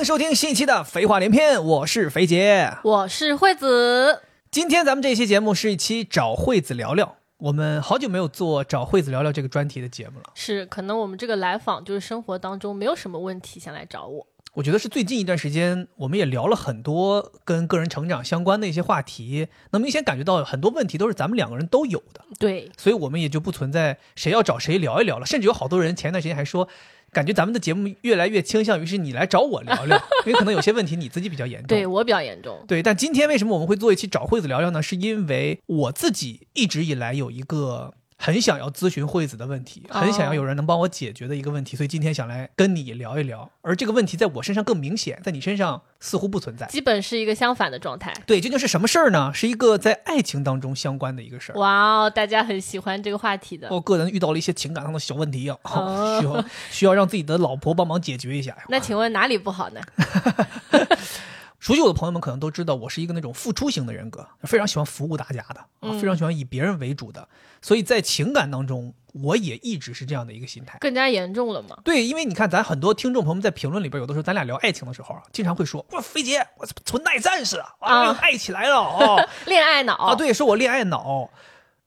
好，欢迎收听新一期的《废话连篇》，我是肥杰，我是惠子。今天咱们这期节目是一期找惠子聊聊，我们好久没有做找惠子聊聊这个专题的节目了。是，可能我们这个来访就是生活当中没有什么问题想来找我。我觉得是最近一段时间，我们也聊了很多跟个人成长相关的一些话题，能明显感觉到很多问题都是咱们两个人都有的。对，所以我们也就不存在谁要找谁聊一聊了。甚至有好多人前段时间还说。感觉咱们的节目越来越倾向于是你来找我聊聊，因为可能有些问题你自己比较严重，对我比较严重。对，但今天为什么我们会做一期找惠子聊聊呢？是因为我自己一直以来有一个。很想要咨询惠子的问题，很想要有人能帮我解决的一个问题，所以今天想来跟你聊一聊。而这个问题在我身上更明显，在你身上似乎不存在，基本是一个相反的状态。对，究竟是什么事儿呢？是一个在爱情当中相关的一个事儿。哇哦，大家很喜欢这个话题的。我个人遇到了一些情感上的小问题啊，需要需要让自己的老婆帮忙解决一下。那请问哪里不好呢？熟悉我的朋友们可能都知道，我是一个那种付出型的人格，非常喜欢服务大家的啊，非常喜欢以别人为主的。所以在情感当中，我也一直是这样的一个心态。更加严重了嘛？对，因为你看，咱很多听众朋友们在评论里边，有的时候咱俩聊爱情的时候啊，经常会说：“哇，飞姐，我纯爱战士啊，爱起来了哦，恋爱脑啊。”对，说我恋爱脑。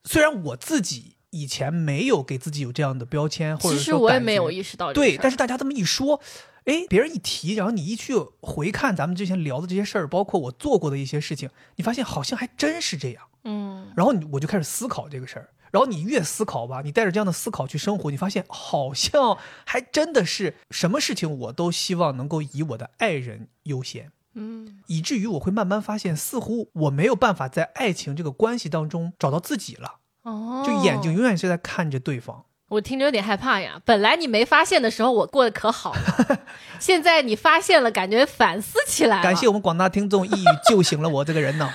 虽然我自己以前没有给自己有这样的标签，或者其实我也没有意识到。对，但是大家这么一说。哎，别人一提，然后你一去回看咱们之前聊的这些事儿，包括我做过的一些事情，你发现好像还真是这样。嗯，然后你我就开始思考这个事儿，然后你越思考吧，你带着这样的思考去生活，你发现好像还真的是什么事情我都希望能够以我的爱人优先。嗯，以至于我会慢慢发现，似乎我没有办法在爱情这个关系当中找到自己了。哦，就眼睛永远是在看着对方。我听着有点害怕呀！本来你没发现的时候，我过得可好了，现在你发现了，感觉反思起来。感谢我们广大听众一语救醒了我这个人呢。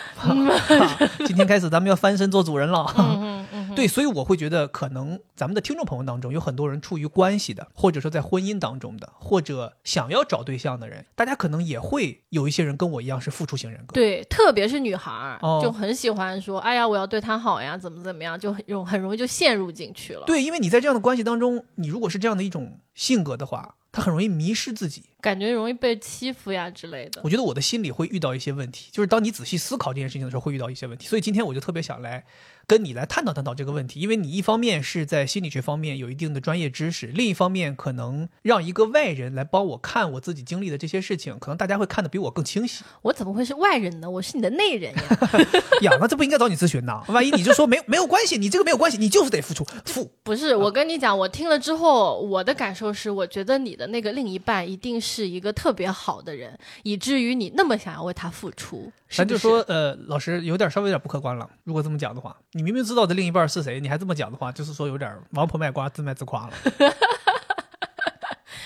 今天开始，咱们要翻身做主人了。对，所以我会觉得，可能咱们的听众朋友当中有很多人处于关系的，或者说在婚姻当中的，或者想要找对象的人，大家可能也会有一些人跟我一样是付出型人格。对，特别是女孩儿，就很喜欢说：“哎呀，我要对他好呀，怎么怎么样，就很容很容易就陷入进去了。”对，因为你在这样的关系当中，你如果是这样的一种性格的话。他很容易迷失自己，感觉容易被欺负呀之类的。我觉得我的心里会遇到一些问题，就是当你仔细思考这件事情的时候，会遇到一些问题。所以今天我就特别想来跟你来探讨探讨这个问题，因为你一方面是在心理学方面有一定的专业知识，另一方面可能让一个外人来帮我看我自己经历的这些事情，可能大家会看得比我更清晰。我怎么会是外人呢？我是你的内人呀！呀，那这不应该找你咨询呐？万一你就说没没有关系，你这个没有关系，你就是得付出 付。不是，我跟你讲，我听了之后，我的感受是，我觉得你的那个另一半一定是一个特别好的人，以至于你那么想要为他付出。咱就说，呃，老师有点稍微有点不客观了。如果这么讲的话，你明明知道的另一半是谁，你还这么讲的话，就是说有点王婆卖瓜，自卖自夸了。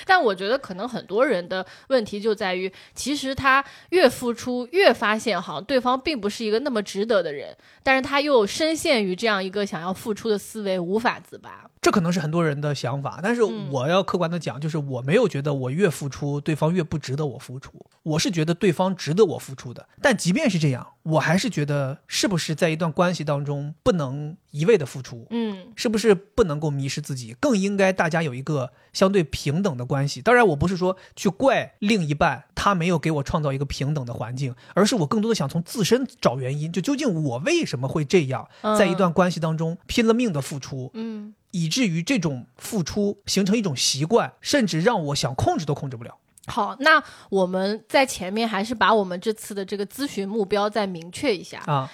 但我觉得可能很多人的问题就在于，其实他越付出，越发现好像对方并不是一个那么值得的人，但是他又深陷于这样一个想要付出的思维，无法自拔。这可能是很多人的想法，但是我要客观的讲，就是我没有觉得我越付出，对方越不值得我付出。我是觉得对方值得我付出的。但即便是这样，我还是觉得，是不是在一段关系当中不能一味的付出？嗯，是不是不能够迷失自己？更应该大家有一个相对平等的关系。当然，我不是说去怪另一半他没有给我创造一个平等的环境，而是我更多的想从自身找原因，就究竟我为什么会这样，在一段关系当中拼了命的付出？嗯。以至于这种付出形成一种习惯，甚至让我想控制都控制不了。好，那我们在前面还是把我们这次的这个咨询目标再明确一下啊。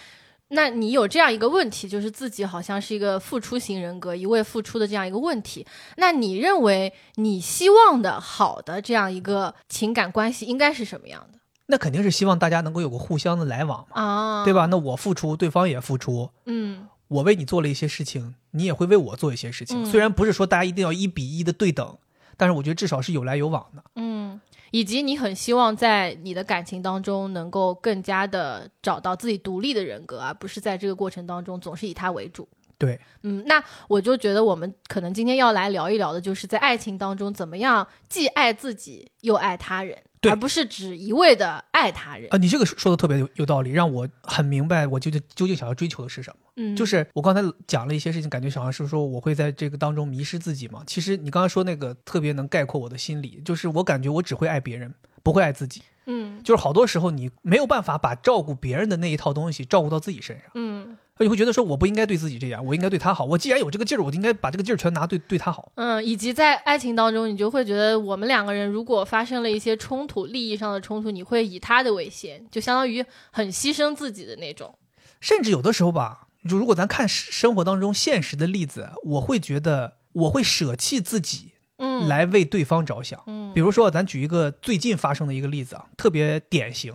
那你有这样一个问题，就是自己好像是一个付出型人格，一味付出的这样一个问题。那你认为你希望的好的这样一个情感关系应该是什么样的？那肯定是希望大家能够有个互相的来往嘛，啊，对吧？那我付出，对方也付出，嗯。我为你做了一些事情，你也会为我做一些事情。虽然不是说大家一定要一比一的对等，但是我觉得至少是有来有往的。嗯，以及你很希望在你的感情当中能够更加的找到自己独立的人格，而不是在这个过程当中总是以他为主。对，嗯，那我就觉得我们可能今天要来聊一聊的，就是在爱情当中怎么样既爱自己又爱他人。而不是只一味的爱他人啊！你这个说的特别有有道理，让我很明白我究竟究竟想要追求的是什么。嗯，就是我刚才讲了一些事情，感觉小像是说我会在这个当中迷失自己嘛。其实你刚才说那个特别能概括我的心理，就是我感觉我只会爱别人，不会爱自己。嗯就是好多时候你没有办法把照顾别人的那一套东西照顾到自己身上，嗯你会觉得说我不应该对自己这样，我应该对他好。我既然有这个劲儿，我就应该把这个劲儿全拿对对他好。嗯，以及在爱情当中，你就会觉得我们两个人如果发生了一些冲突，利益上的冲突，你会以他的为先，就相当于很牺牲自己的那种。甚至有的时候吧，就如果咱看生活当中现实的例子，我会觉得我会舍弃自己嗯，来为对方着想。嗯比如说，咱举一个最近发生的一个例子啊，特别典型。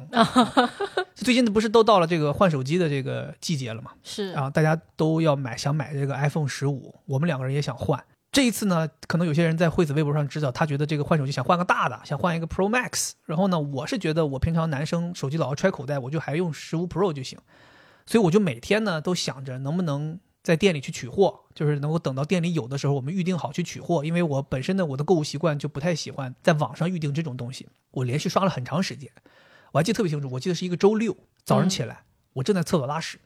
最近不是都到了这个换手机的这个季节了嘛？是啊，大家都要买，想买这个 iPhone 十五，我们两个人也想换。这一次呢，可能有些人在惠子微博上知道，他觉得这个换手机想换个大的，想换一个 Pro Max。然后呢，我是觉得我平常男生手机老要揣口袋，我就还用十五 Pro 就行。所以我就每天呢都想着能不能在店里去取货，就是能够等到店里有的时候我们预定好去取货。因为我本身的我的购物习惯就不太喜欢在网上预定这种东西。我连续刷了很长时间，我还记得特别清楚，我记得是一个周六早上起来，我正在厕所拉屎，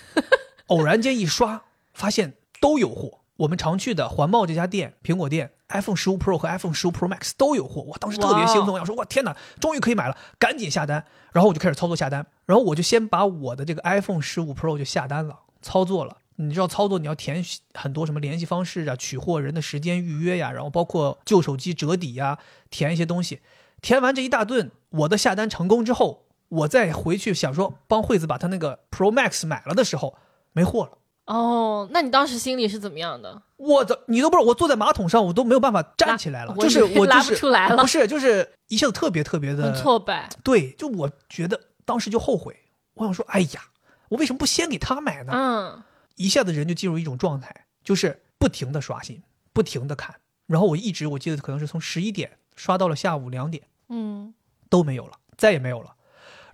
偶然间一刷，发现都有货。我们常去的环贸这家店，苹果店，iPhone 十五 Pro 和 iPhone 十五 Pro Max 都有货。我当时特别兴奋，我想说，哇天哪，终于可以买了，赶紧下单。然后我就开始操作下单，然后我就先把我的这个 iPhone 十五 Pro 就下单了，操作了。你知道操作你要填很多什么联系方式啊、取货人的时间预约呀，然后包括旧手机折抵呀，填一些东西。填完这一大顿，我的下单成功之后，我再回去想说帮惠子把他那个 Pro Max 买了的时候，没货了。哦，那你当时心里是怎么样的？我的，你都不知道，我坐在马桶上，我都没有办法站起来了，就是我拉不出来了不是，就是一下子特别特别的很挫败。对，就我觉得当时就后悔，我想说，哎呀，我为什么不先给他买呢？嗯一下子人就进入一种状态，就是不停的刷新，不停的看，然后我一直我记得可能是从十一点刷到了下午两点嗯都没有了，再也没有了。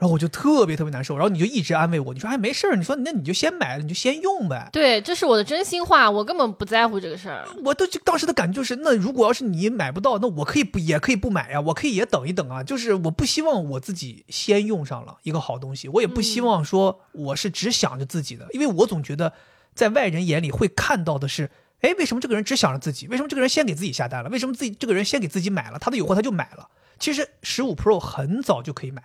然后我就特别特别难受，然后你就一直安慰我，你说哎没事儿，你说那你就先买了，你就先用呗。对，这是我的真心话，我根本不在乎这个事儿。我都就当时的感觉就是，那如果要是你买不到，那我可以不也可以不买呀，我可以也等一等啊。就是我不希望我自己先用上了一个好东西，我也不希望说我是只想着自己的，因为我总觉得在外人眼里会看到的是，哎，为什么这个人只想着自己？为什么这个人先给自己下单了？为什么自己这个人先给自己买了？他的有货他就买了。其实十五 Pro 很早就可以买，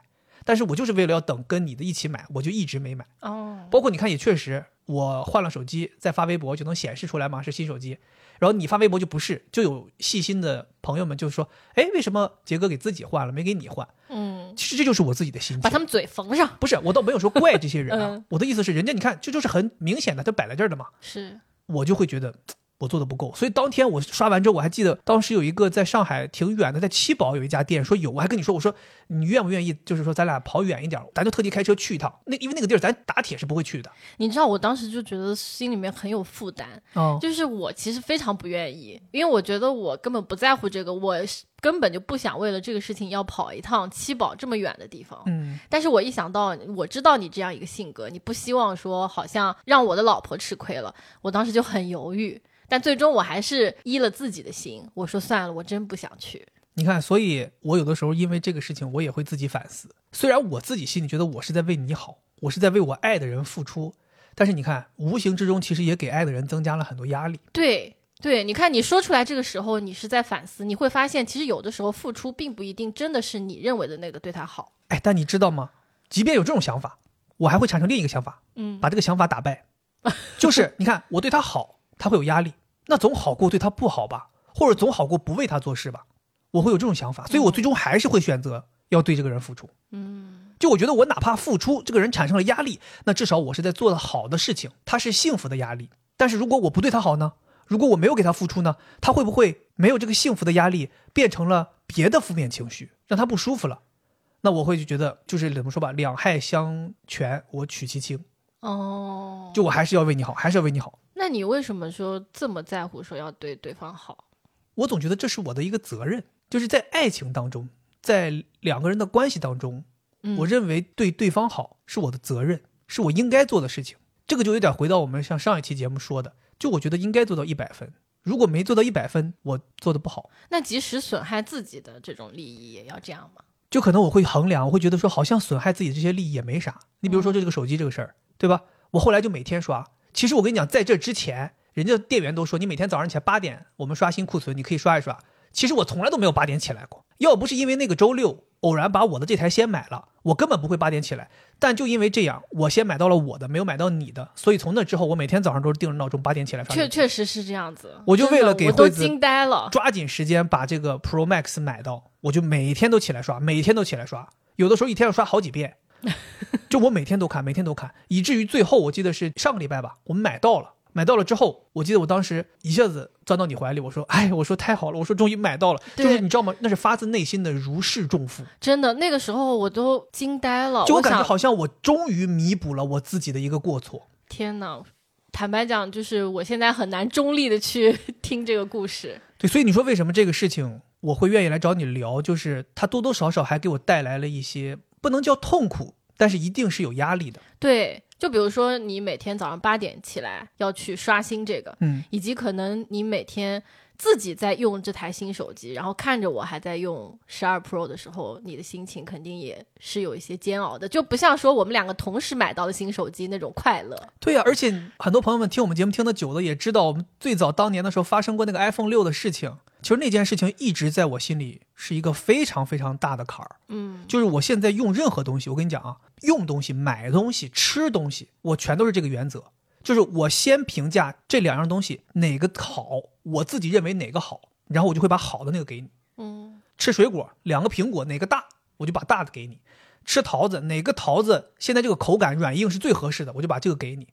但是我就是为了要等跟你的一起买，我就一直没买。哦，包括你看，也确实，我换了手机，再发微博就能显示出来嘛，是新手机。然后你发微博就不是，就有细心的朋友们就说：“哎，为什么杰哥给自己换了，没给你换嗯？”，其实这就是我自己的心情。把他们嘴缝上。不是，我倒没有说怪这些人啊，嗯我的意思是，人家你看，这就是很明显的，他摆在这儿的嘛，是，我就会觉得。我做的不够，所以当天我刷完之后，我还记得当时有一个在上海挺远的，在七宝有一家店，说有，我还跟你说，我说你愿不愿意，就是说咱俩跑远一点，咱就特地开车去一趟。那因为那个地儿咱打铁是不会去的。你知道，我当时就觉得心里面很有负担，哦，就是我其实非常不愿意，因为我觉得我根本不在乎这个，我是根本就不想为了这个事情要跑一趟七宝这么远的地方。嗯，但是我一想到，我知道你这样一个性格，你不希望说好像让我的老婆吃亏了，我当时就很犹豫。但最终我还是依了自己的心，我说算了，我真不想去。你看，所以我有的时候因为这个事情，我也会自己反思。虽然我自己心里觉得我是在为你好，我是在为我爱的人付出，但是你看，无形之中其实也给爱的人增加了很多压力。对对，你看你说出来这个时候，你是在反思，你会发现其实有的时候付出并不一定真的是你认为的那个对他好。哎，但你知道吗？即便有这种想法，我还会产生另一个想法，嗯，把这个想法打败。就是你看，我对他好，他会有压力，那总好过对他不好吧，或者总好过不为他做事吧。我会有这种想法，所以我最终还是会选择要对这个人付出。嗯，就我觉得我哪怕付出，这个人产生了压力，那至少我是在做的好的事情，他是幸福的压力。但是如果我不对他好呢？如果我没有给他付出呢？他会不会没有这个幸福的压力，变成了别的负面情绪，让他不舒服了？那我会就觉得，就是怎么说吧，两害相权，我取其轻。哦，就我还是要为你好，还是要为你好。那你为什么说这么在乎说要对对方好？我总觉得这是我的一个责任，就是在爱情当中，在两个人的关系当中，嗯我认为对对方好是我的责任，是我应该做的事情。这个就有点回到我们像上一期节目说的，就我觉得应该做到一百分，如果没做到一百分，我做的不好，那即使损害自己的这种利益，也要这样吗？就可能我会衡量，我会觉得说好像损害自己的这些利益也没啥。你比如说这个手机这个事儿，对吧？我后来就每天刷。其实我跟你讲，在这之前，人家店员都说你每天早上起来八点，我们刷新库存，你可以刷一刷。其实我从来都没有八点起来过，要不是因为那个周六偶然把我的这台先买了，我根本不会八点起来。但就因为这样，我先买到了我的，没有买到你的，所以从那之后，我每天早上都是定着闹钟八点起来刷确。确实是这样子。我就为了给我都惠子惊呆了。抓紧时间把这个 Pro Max 买到，我就每天都起来刷，每天都起来刷，有的时候一天要刷好几遍，就我每天都看，每天都看，以至于最后我记得是上个礼拜吧，我们买到了，买到了之后，我记得我当时一下子钻到你怀里，我说，哎，我说太好了，我说终于买到了，就是你知道吗？那是发自内心的如释重负，真的，那个时候我都惊呆了。就我感觉好像我终于弥补了我自己的一个过错。天哪！坦白讲，就是我现在很难中立的去 听这个故事。对，所以你说为什么这个事情我会愿意来找你聊？就是它多多少少还给我带来了一些不能叫痛苦，但是一定是有压力的。对，就比如说你每天早上八点起来要去刷新这个，嗯，以及可能你每天自己在用这台新手机，然后看着我还在用十二 Pro 的时候，你的心情肯定也是有一些煎熬的，就不像说我们两个同时买到的新手机那种快乐。对呀、而且很多朋友们听我们节目听的久了，也知道我们最早当年的时候发生过那个 iPhone 六的事情。其实那件事情一直在我心里是一个非常非常大的坎儿。嗯，就是我现在用任何东西，我跟你讲啊，用东西、买东西、吃东西，我全都是这个原则。就是我先评价这两样东西哪个好，我自己认为哪个好，然后我就会把好的那个给你。嗯，吃水果，两个苹果哪个大，我就把大的给你；吃桃子，哪个桃子现在这个口感软硬是最合适的，我就把这个给你。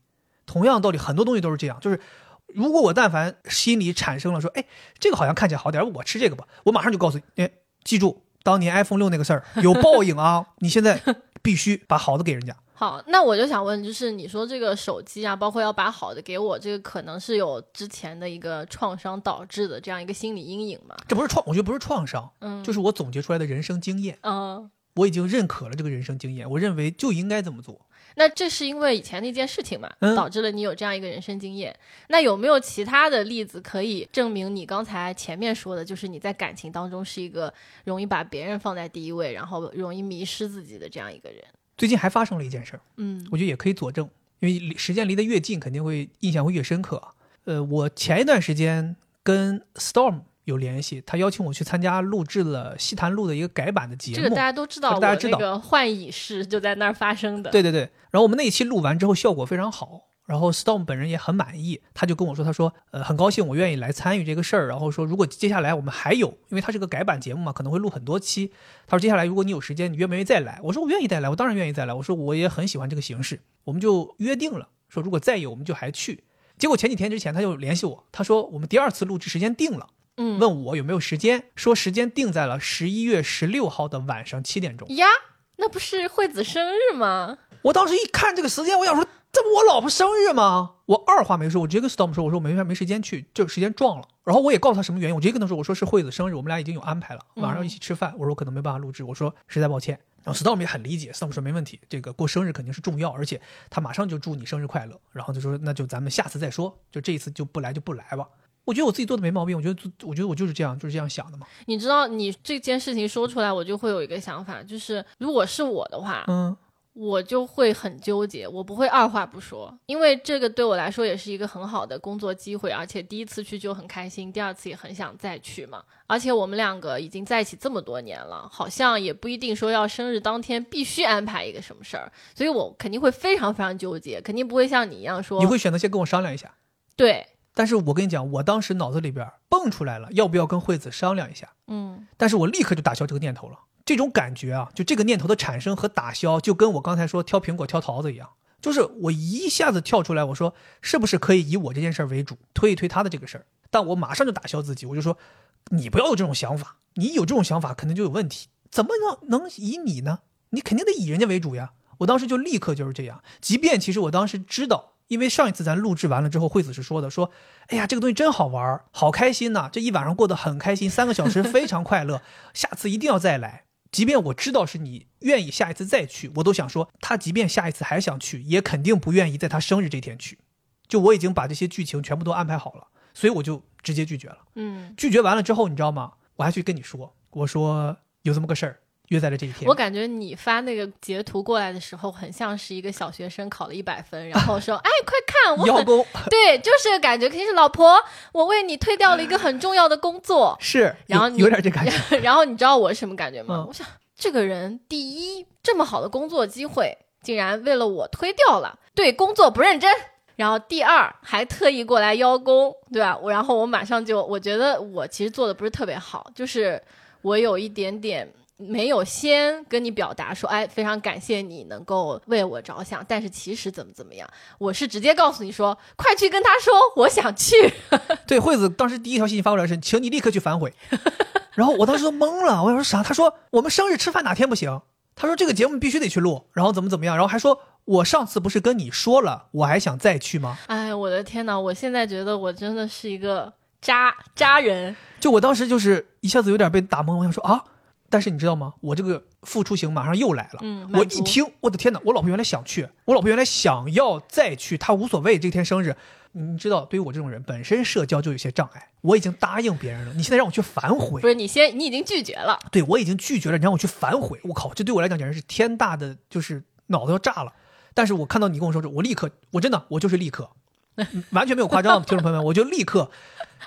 同样道理，很多东西都是这样，就是如果我但凡心里产生了说，哎，这个好像看起来好点，我吃这个吧，我马上就告诉你，哎，记住当年 iPhone 六那个事儿 有报应啊，你现在必须把好的给人家。好，那我就想问，就是你说这个手机啊，包括要把好的给我，这个可能是有之前的一个创伤导致的这样一个心理阴影吗？这不是创，我觉得不是创伤，嗯，就是我总结出来的人生经验，嗯。我已经认可了这个人生经验，我认为就应该这么做。那这是因为以前那件事情嘛，嗯导致了你有这样一个人生经验。那有没有其他的例子可以证明你刚才前面说的，就是你在感情当中是一个容易把别人放在第一位，然后容易迷失自己的这样一个人？最近还发生了一件事儿。嗯我觉得也可以佐证，因为离时间离得越近，肯定会印象会越深刻。呃，我前一段时间跟 Storm 有联系，他邀请我去参加录制了《西坛路》的一个改版的节目。这个大家都知道，大家知道那个幻影室就在那儿发生的。对对对，然后我们那一期录完之后效果非常好，然后 Storm 本人也很满意，他就跟我说，他说，呃，很高兴我愿意来参与这个事儿，然后说如果接下来我们还有，因为它是个改版节目嘛，可能会录很多期，他说接下来如果你有时间，你愿不愿意再来？我说我愿意再来，我当然愿意再来，我说我也很喜欢这个形式，我们就约定了，说如果再有我们就还去。结果前几天之前他就联系我，他说我们第二次录制时间定了，嗯，问我有没有时间，说时间定在了十一月十六号的晚上七点钟。呀，那不是惠子生日吗？我当时一看这个时间，我想说，这不我老婆生日吗？我二话没说，我直接跟 Storm 说，我说我没没没时间去，这个时间撞了。然后我也告诉他什么原因，我直接跟他说，我说是惠子生日，我们俩已经有安排了，晚上要一起吃饭。我说可能没办法录制，我说实在抱歉。然后 Storm 也很理解，Storm 说没问题，这个过生日肯定是重要，而且他马上就祝你生日快乐。然后就说那就咱们下次再说，就这一次就不来就不来吧。我觉得我自己做的没毛病，我觉得我觉得我就是这样就是这样想的嘛。你知道，你这件事情说出来，我就会有一个想法，就是如果是我的话，嗯，我就会很纠结，我不会二话不说，因为这个对我来说也是一个很好的工作机会，而且第一次去就很开心，第二次也很想再去嘛。而且我们两个已经在一起这么多年了，好像也不一定说要生日当天必须安排一个什么事儿，所以我肯定会非常非常纠结，肯定不会像你一样说你会选择先跟我商量一下。对，但是我跟你讲，我当时脑子里边蹦出来了，要不要跟惠子商量一下？嗯但是我立刻就打消这个念头了。这种感觉啊，就这个念头的产生和打消，就跟我刚才说挑苹果挑桃子一样，就是我一下子跳出来，我说是不是可以以我这件事儿为主，推一推他的这个事儿？但我马上就打消自己，我就说你不要有这种想法，你有这种想法肯定就有问题，怎么能能以你呢？你肯定得以人家为主呀！我当时就立刻就是这样，即便其实我当时知道。因为上一次咱录制完了之后，惠子是说的，说，哎呀，这个东西真好玩，好开心呐、这一晚上过得很开心，三个小时非常快乐，下次一定要再来。即便我知道是你愿意下一次再去，我都想说，他即便下一次还想去，也肯定不愿意在他生日这天去。就我已经把这些剧情全部都安排好了，所以我就直接拒绝了。嗯，拒绝完了之后，你知道吗？我还去跟你说，我说有这么个事儿，约在了这一天。我感觉你发那个截图过来的时候，很像是一个小学生考了一百分，然后说：“ 哎，快看，我很邀功 对，就是感觉肯定是老婆，我为你推掉了一个很重要的工作。是，然后你有有点这感觉。然后你知道我是什么感觉吗？嗯我想这个人第一这么好的工作机会，竟然为了我推掉了，对工作不认真。然后第二还特意过来邀功，对吧？我然后我马上就我觉得我其实做的不是特别好，就是我有一点点没有先跟你表达说，哎，非常感谢你能够为我着想，但是其实怎么怎么样，我是直接告诉你说，快去跟他说我想去。对，惠子当时第一条信息发过来是，请你立刻去反悔。然后我当时都懵了，我想说啥？他说我们生日吃饭哪天不行？他说这个节目必须得去录，然后怎么怎么样？然后还说。我上次不是跟你说了，我还想再去吗？哎，我的天哪！我现在觉得我真的是一个渣渣人。就我当时就是一下子有点被打懵，我想说啊，但是你知道吗？我这个付出型马上又来了。嗯，我一听，我的天哪！我老婆原来想去，我老婆原来想要再去，她无所谓这天生日。你知道，对于我这种人，本身社交就有些障碍。我已经答应别人了，你现在让我去反悔？不是你先，你已经拒绝了。对，我已经拒绝了，你让我去反悔，我靠，这对我来讲简直是天大的，就是脑子要炸了。但是我看到你跟我说这，我立刻，我真的，我就是立刻，完全没有夸张，听众朋友们，我就立刻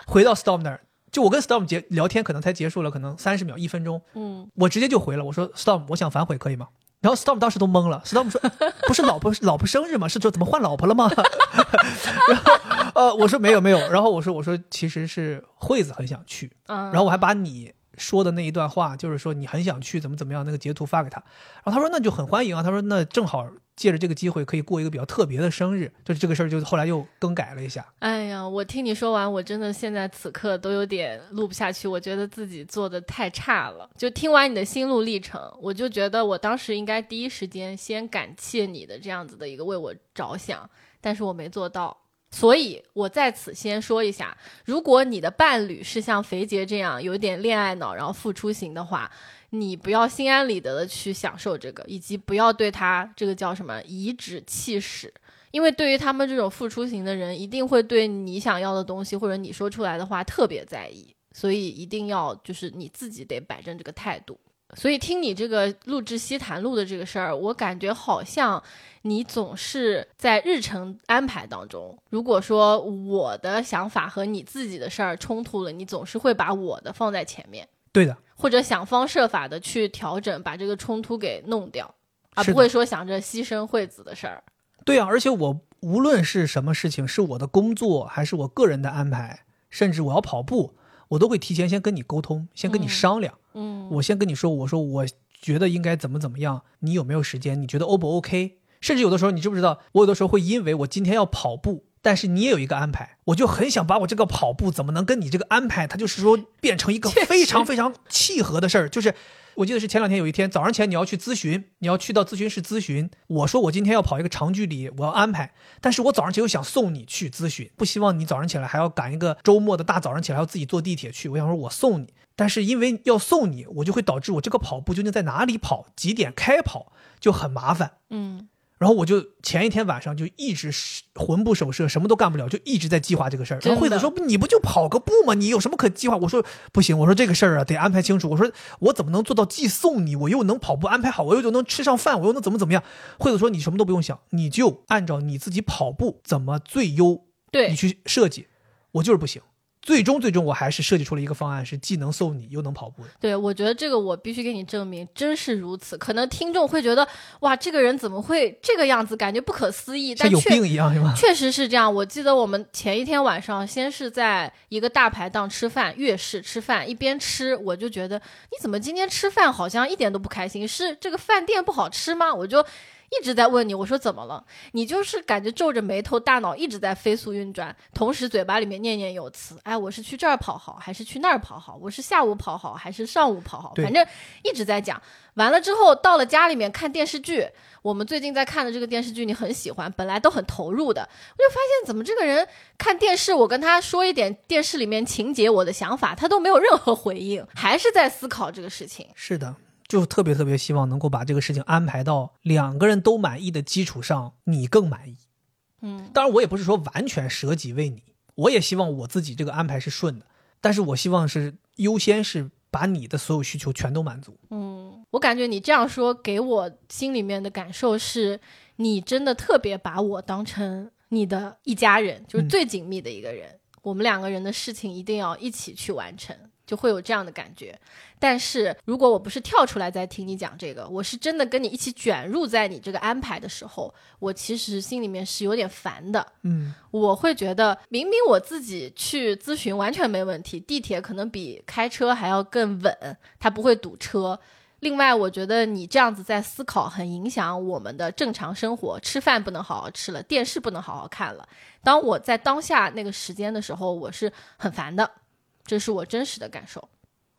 回到 Storm 那儿，就我跟 Storm 结聊天，可能才结束了，可能三十秒、一分钟，嗯，我直接就回了，我说 Storm，我想反悔，可以吗？然后 Storm 当时都懵了，Storm 说，不是老婆老婆生日吗？是说怎么换老婆了吗？然后呃，我说没有没有，然后我说我说其实是惠子很想去，然后我还把你。说的那一段话，就是说你很想去怎么怎么样，那个截图发给他，然后他说那就很欢迎啊，他说那正好借着这个机会可以过一个比较特别的生日，就是这个事儿就后来又更改了一下。哎呀，我听你说完，我真的现在此刻都有点录不下去，我觉得自己做的太差了。就听完你的心路历程，我就觉得我当时应该第一时间先感谢你的这样子的一个为我着想，但是我没做到。所以，我在此先说一下，如果你的伴侣是像肥杰这样有点恋爱脑，然后付出型的话，你不要心安理得的去享受这个，以及不要对他这个叫什么颐指气使，因为对于他们这种付出型的人，一定会对你想要的东西或者你说出来的话特别在意，所以一定要就是你自己得摆正这个态度。所以听你这个录制西谈录的这个事儿，我感觉好像你总是在日程安排当中，如果说我的想法和你自己的事儿冲突了，你总是会把我的放在前面，对的，或者想方设法的去调整，把这个冲突给弄掉，而不会说想着牺牲惠子的事儿。对啊，而且我无论是什么事情，是我的工作还是我个人的安排，甚至我要跑步。我都会提前先跟你沟通，先跟你商量。嗯，我先跟你说，我说我觉得应该怎么怎么样，你有没有时间？你觉得 O 不 OK？甚至有的时候，你知不知道，我有的时候会因为我今天要跑步，但是你也有一个安排，我就很想把我这个跑步怎么能跟你这个安排，它就是说变成一个非常非常契合的事儿，就是。我记得是前两天有一天早上起来你要去咨询，你要去到咨询室咨询。我说我今天要跑一个长距离，我要安排。但是我早上起来又想送你去咨询，不希望你早上起来还要赶一个周末的大早上起来要自己坐地铁去。我想说我送你，但是因为要送你，我就会导致我这个跑步究竟在哪里跑，几点开跑就很麻烦。嗯。然后我就前一天晚上就一直魂不守舍，什么都干不了，就一直在计划这个事儿。然后惠子说：“你不就跑个步吗？你有什么可计划？”我说：“不行，我说这个事儿啊得安排清楚。我说我怎么能做到既送你，我又能跑步安排好，我又能吃上饭，我又能怎么怎么样？”惠子说：“你什么都不用想，你就按照你自己跑步怎么最优，对你去设计。我就是不行。”最终，最终我还是设计出了一个方案，是既能送你又能跑步的。对，我觉得这个我必须给你证明，真是如此。可能听众会觉得，哇，这个人怎么会这个样子，感觉不可思议。但有病一样，是吗？确实是这样。我记得我们前一天晚上，先是在一个大排档吃饭，粤式吃饭，一边吃我就觉得，你怎么今天吃饭好像一点都不开心？是这个饭店不好吃吗？我就。一直在问你，我说怎么了？你就是感觉皱着眉头，大脑一直在飞速运转，同时嘴巴里面念念有词。哎，我是去这儿跑好，还是去那儿跑好？我是下午跑好，还是上午跑好？反正一直在讲。完了之后，到了家里面看电视剧，我们最近在看的这个电视剧你很喜欢，本来都很投入的，我就发现怎么这个人看电视，我跟他说一点电视里面情节，我的想法，他都没有任何回应，还是在思考这个事情。是的。就特别特别希望能够把这个事情安排到两个人都满意的基础上，你更满意。嗯，当然我也不是说完全舍己为你，我也希望我自己这个安排是顺的，但是我希望是优先是把你的所有需求全都满足。嗯，我感觉你这样说给我心里面的感受是，你真的特别把我当成你的一家人，就是最紧密的一个人。我们两个人的事情一定要一起去完成。就会有这样的感觉。但是如果我不是跳出来在听你讲这个，我是真的跟你一起卷入在你这个安排的时候，我其实心里面是有点烦的。嗯，我会觉得明明我自己去咨询完全没问题，地铁可能比开车还要更稳，它不会堵车。另外，我觉得你这样子在思考，很影响我们的正常生活。吃饭不能好好吃了，电视不能好好看了。当我在当下那个时间的时候，我是很烦的，这是我真实的感受。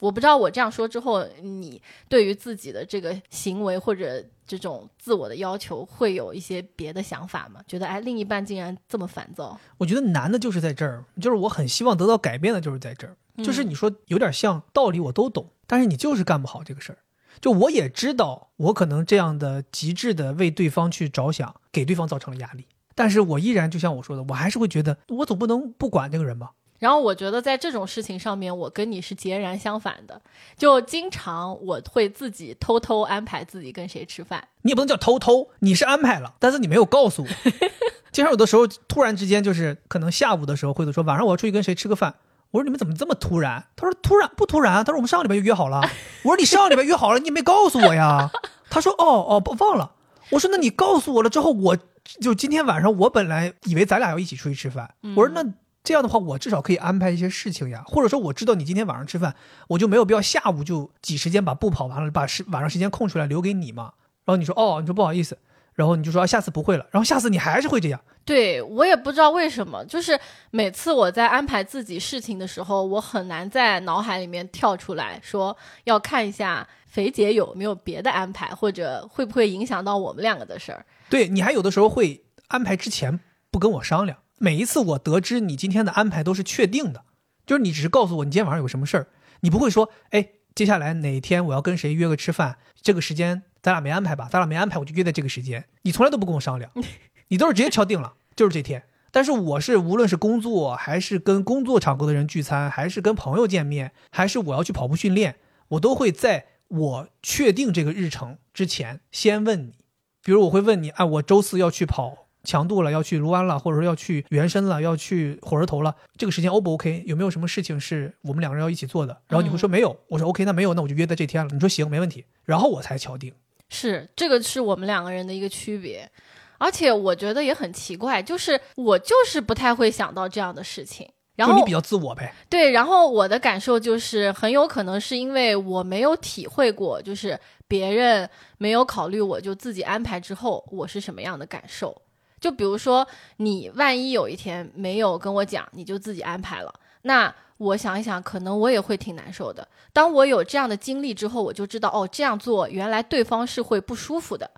我不知道我这样说之后，你对于自己的这个行为或者这种自我的要求，会有一些别的想法吗？觉得哎，另一半竟然这么烦躁？我觉得难的就是在这儿，就是我很希望得到改变的，就是在这儿。就是你说有点像道理我都懂，但是你就是干不好这个事儿。就我也知道，我可能这样的极致的为对方去着想，给对方造成了压力，但是我依然就像我说的，我还是会觉得，我总不能不管这个人吧。然后我觉得在这种事情上面，我跟你是截然相反的，就经常我会自己偷偷安排自己跟谁吃饭。你也不能叫偷偷，你是安排了，但是你没有告诉我。经常有的时候突然之间就是可能下午的时候，会说晚上我要出去跟谁吃个饭。我说你们怎么这么突然？他说突然不突然？他说我们上个礼拜就约好了。我说你上个礼拜约好了，你也没告诉我呀？他说哦哦不忘了。我说那你告诉我了之后，我就今天晚上我本来以为咱俩要一起出去吃饭。我说那这样的话，我至少可以安排一些事情呀，或者说我知道你今天晚上吃饭，我就没有必要下午就挤时间把步跑完了，把时晚上时间空出来留给你嘛。然后你说哦，你说不好意思。然后你就说下次不会了，然后下次你还是会这样。对我也不知道为什么，就是每次我在安排自己事情的时候，我很难在脑海里面跳出来说要看一下肥姐有没有别的安排，或者会不会影响到我们两个的事儿。对你还有的时候会安排之前不跟我商量，每一次我得知你今天的安排都是确定的，就是你只是告诉我你今天晚上有什么事儿，你不会说哎接下来哪天我要跟谁约个吃饭，这个时间。咱俩没安排吧？咱俩没安排，我就约在这个时间。你从来都不跟我商量，你都是直接敲定了，就是这天。但是我是无论是工作，还是跟工作场合的人聚餐，还是跟朋友见面，还是我要去跑步训练，我都会在我确定这个日程之前先问你。比如我会问你，哎，我周四要去跑强度了，要去卢湾了，或者说要去原生了，要去火车头了，这个时间 O 不 OK？有没有什么事情是我们两个人要一起做的？然后你会说没有，我说 OK，那没有，那我就约在这天了。你说行，没问题，然后我才敲定。是这个是我们两个人的一个区别，而且我觉得也很奇怪，就是我就是不太会想到这样的事情。然后你比较自我呗。对，然后我的感受就是很有可能是因为我没有体会过，就是别人没有考虑我就自己安排之后我是什么样的感受。就比如说你万一有一天没有跟我讲，你就自己安排了，那。我想一想，可能我也会挺难受的。当我有这样的经历之后，我就知道哦，这样做原来对方是会不舒服的，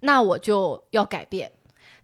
那我就要改变。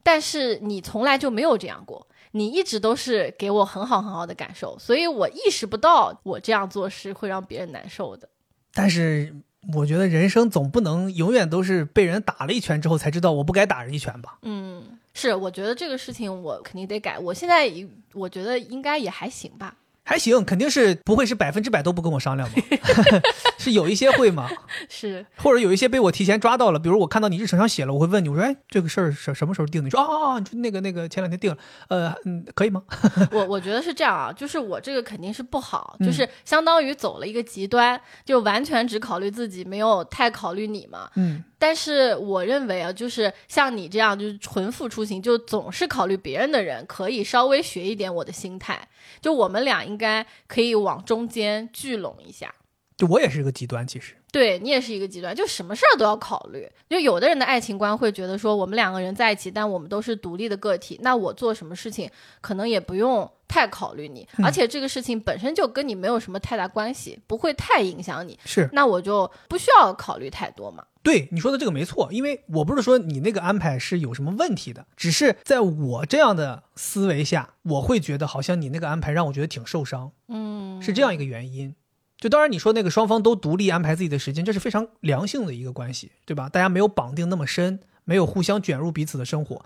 但是你从来就没有这样过，你一直都是给我很好很好的感受，所以我意识不到我这样做是会让别人难受的。但是我觉得人生总不能永远都是被人打了一拳之后才知道我不该打人一拳吧？嗯，是，我觉得这个事情我肯定得改。我现在我觉得应该也还行吧。还行，肯定是不会是百分之百都不跟我商量嘛，是有一些会吗，是，或者有一些被我提前抓到了，比如我看到你日程上写了，我会问你，我说，哎，这个事儿什什么时候定的？你说，啊，你说那个那个前两天定了，呃，嗯，可以吗？我我觉得是这样啊，就是我这个肯定是不好，就是相当于走了一个极端，就完全只考虑自己，没有太考虑你嘛，嗯。但是我认为啊，就是像你这样就是纯付出型，就总是考虑别人的人，可以稍微学一点我的心态。就我们俩应应该可以往中间聚拢一下。就我也是个极端，其实。对你也是一个极端，就什么事儿都要考虑。就有的人的爱情观会觉得说，我们两个人在一起，但我们都是独立的个体，那我做什么事情可能也不用太考虑你，而且这个事情本身就跟你没有什么太大关系，不会太影响你。是，那我就不需要考虑太多嘛。对你说的这个没错，因为我不是说你那个安排是有什么问题的，只是在我这样的思维下，我会觉得好像你那个安排让我觉得挺受伤。嗯，是这样一个原因。就当然，你说那个双方都独立安排自己的时间，这是非常良性的一个关系，对吧？大家没有绑定那么深，没有互相卷入彼此的生活。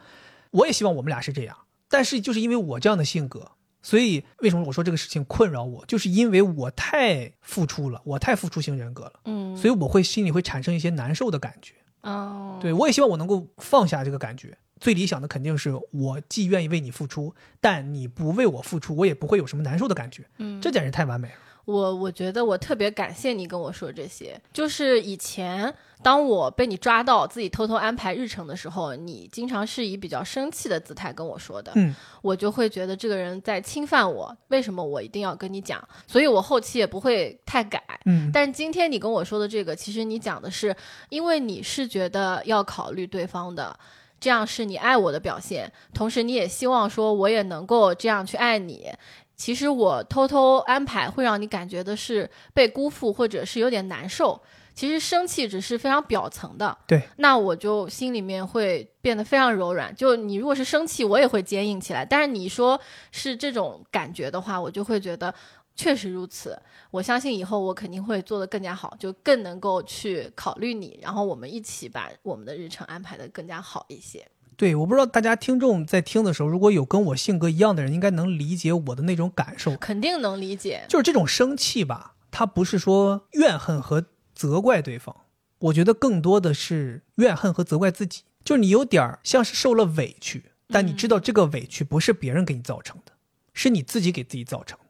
我也希望我们俩是这样，但是就是因为我这样的性格，所以为什么我说这个事情困扰我，就是因为我太付出了，我太付出型人格了，嗯，所以我会心里会产生一些难受的感觉。哦，对我也希望我能够放下这个感觉。最理想的肯定是我既愿意为你付出，但你不为我付出，我也不会有什么难受的感觉。嗯，这简直太完美了。我我觉得我特别感谢你跟我说这些，就是以前当我被你抓到自己偷偷安排日程的时候，你经常是以比较生气的姿态跟我说的，嗯，我就会觉得这个人在侵犯我，为什么我一定要跟你讲？所以我后期也不会太改。嗯，但是今天你跟我说的这个，其实你讲的是，因为你是觉得要考虑对方的。这样是你爱我的表现，同时你也希望说我也能够这样去爱你。其实我偷偷安排会让你感觉的是被辜负，或者是有点难受。其实生气只是非常表层的，对。那我就心里面会变得非常柔软。就你如果是生气，我也会坚硬起来。但是你说是这种感觉的话，我就会觉得确实如此。我相信以后我肯定会做得更加好，就更能够去考虑你，然后我们一起把我们的日程安排的更加好一些。对，我不知道大家听众在听的时候，如果有跟我性格一样的人，应该能理解我的那种感受。肯定能理解，就是这种生气吧，他不是说怨恨和责怪对方，我觉得更多的是怨恨和责怪自己。就是你有点像是受了委屈，但你知道这个委屈不是别人给你造成的，是你自己给自己造成的。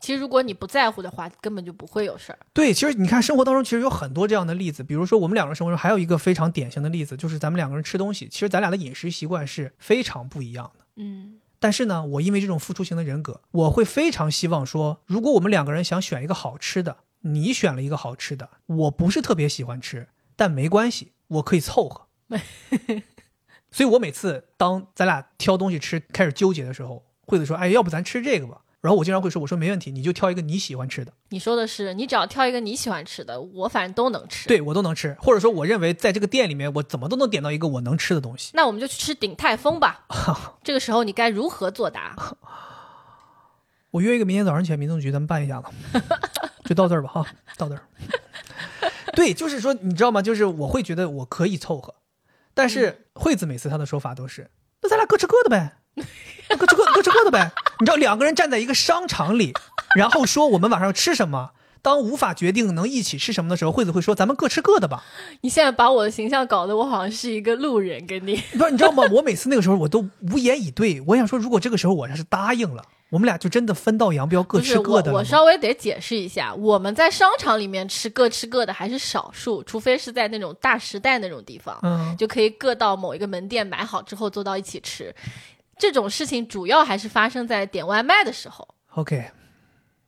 其实如果你不在乎的话，根本就不会有事儿。对，其实你看生活当中其实有很多这样的例子，比如说我们两个人生活中还有一个非常典型的例子，就是咱们两个人吃东西，其实咱俩的饮食习惯是非常不一样的。嗯，但是呢，我因为这种付出型的人格，我会非常希望说，如果我们两个人想选一个好吃的，你选了一个好吃的，我不是特别喜欢吃，但没关系，我可以凑合。所以我每次当咱俩挑东西吃开始纠结的时候，惠子说：“哎，要不咱吃这个吧。”然后我经常会说：“我说没问题，你就挑一个你喜欢吃的。你说的是，你只要挑一个你喜欢吃的，我反正都能吃。对我都能吃，或者说我认为在这个店里面，我怎么都能点到一个我能吃的东西。那我们就去吃鼎泰丰吧。这个时候你该如何作答？我约一个明天早上起来民政局，咱们办一下子，就到这儿吧，哈，到这儿。对，就是说，你知道吗？就是我会觉得我可以凑合，但是惠子每次她的说法都是，那咱俩各吃各的呗，各吃各各吃各的呗。你知道，两个人站在一个商场里，然后说我们晚上要吃什么。当无法决定能一起吃什么的时候，惠子会说：“咱们各吃各的吧。你现在把我的形象搞得我好像是一个路人，跟你不是，你知道吗？我每次那个时候我都无言以对。我想说，如果这个时候我要是答应了，我们俩就真的分道扬镳，各吃各的我我稍微得解释一下，我们在商场里面吃各吃各的还是少数，除非是在那种大时代那种地方，嗯，就可以各到某一个门店买好之后坐到一起吃。这种事情主要还是发生在点外卖的时候。OK。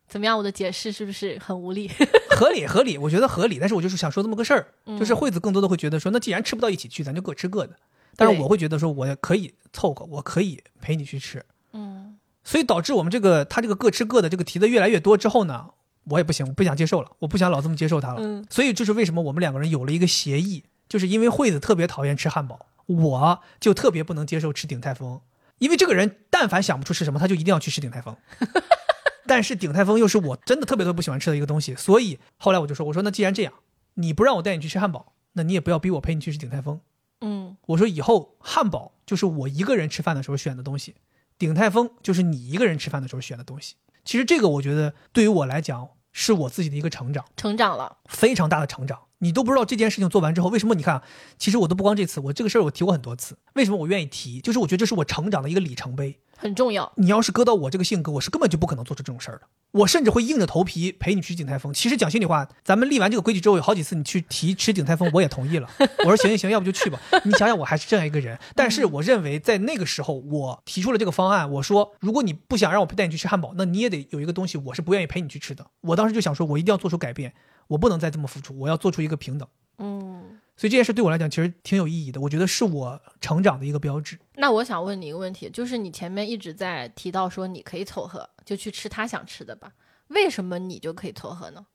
怎么样？我的解释是不是很无力？合理，合理，我觉得合理。但是我就是想说这么个事儿，就是惠子更多的会觉得说，那既然吃不到一起去，咱就各吃各的。但是我会觉得说，我可以凑合，我可以陪你去吃。嗯，所以导致我们这个他这个各吃各的这个提的越来越多之后呢，我也不行，我不想接受了，我不想老这么接受他了。嗯，所以就是为什么我们两个人有了一个协议，就是因为惠子特别讨厌吃汉堡，我就特别不能接受吃鼎泰丰，因为这个人但凡想不出吃什么，他就一定要去吃鼎泰丰。但是鼎泰丰又是我真的特别特别不喜欢吃的一个东西，所以后来我就说：“我说那既然这样，你不让我带你去吃汉堡，那你也不要逼我陪你去吃鼎泰丰。”嗯，我说以后汉堡就是我一个人吃饭的时候选的东西，鼎泰丰就是你一个人吃饭的时候选的东西。其实这个我觉得对于我来讲是我自己的一个成长，成长了，非常大的成长。你都不知道这件事情做完之后，为什么？你看，其实我都不光这次，我这个事儿我提过很多次。为什么我愿意提？就是我觉得这是我成长的一个里程碑。很重要。你要是搁到我这个性格，我是根本就不可能做出这种事儿的。我甚至会硬着头皮陪你去景泰丰。其实讲心里话，咱们立完这个规矩之后，有好几次你去提吃景泰丰，我也同意了。我说行行行，要不就去吧。你想想，我还是这样一个人。但是我认为在那个时候，我提出了这个方案。我说，如果你不想让我带你去吃汉堡，那你也得有一个东西，我是不愿意陪你去吃的。我当时就想说，我一定要做出改变，我不能再这么付出，我要做出一个平等。嗯，所以这件事对我来讲其实挺有意义的，我觉得是我成长的一个标志。那我想问你一个问题，就是你前面一直在提到说你可以凑合，就去吃他想吃的吧？为什么你就可以凑合呢？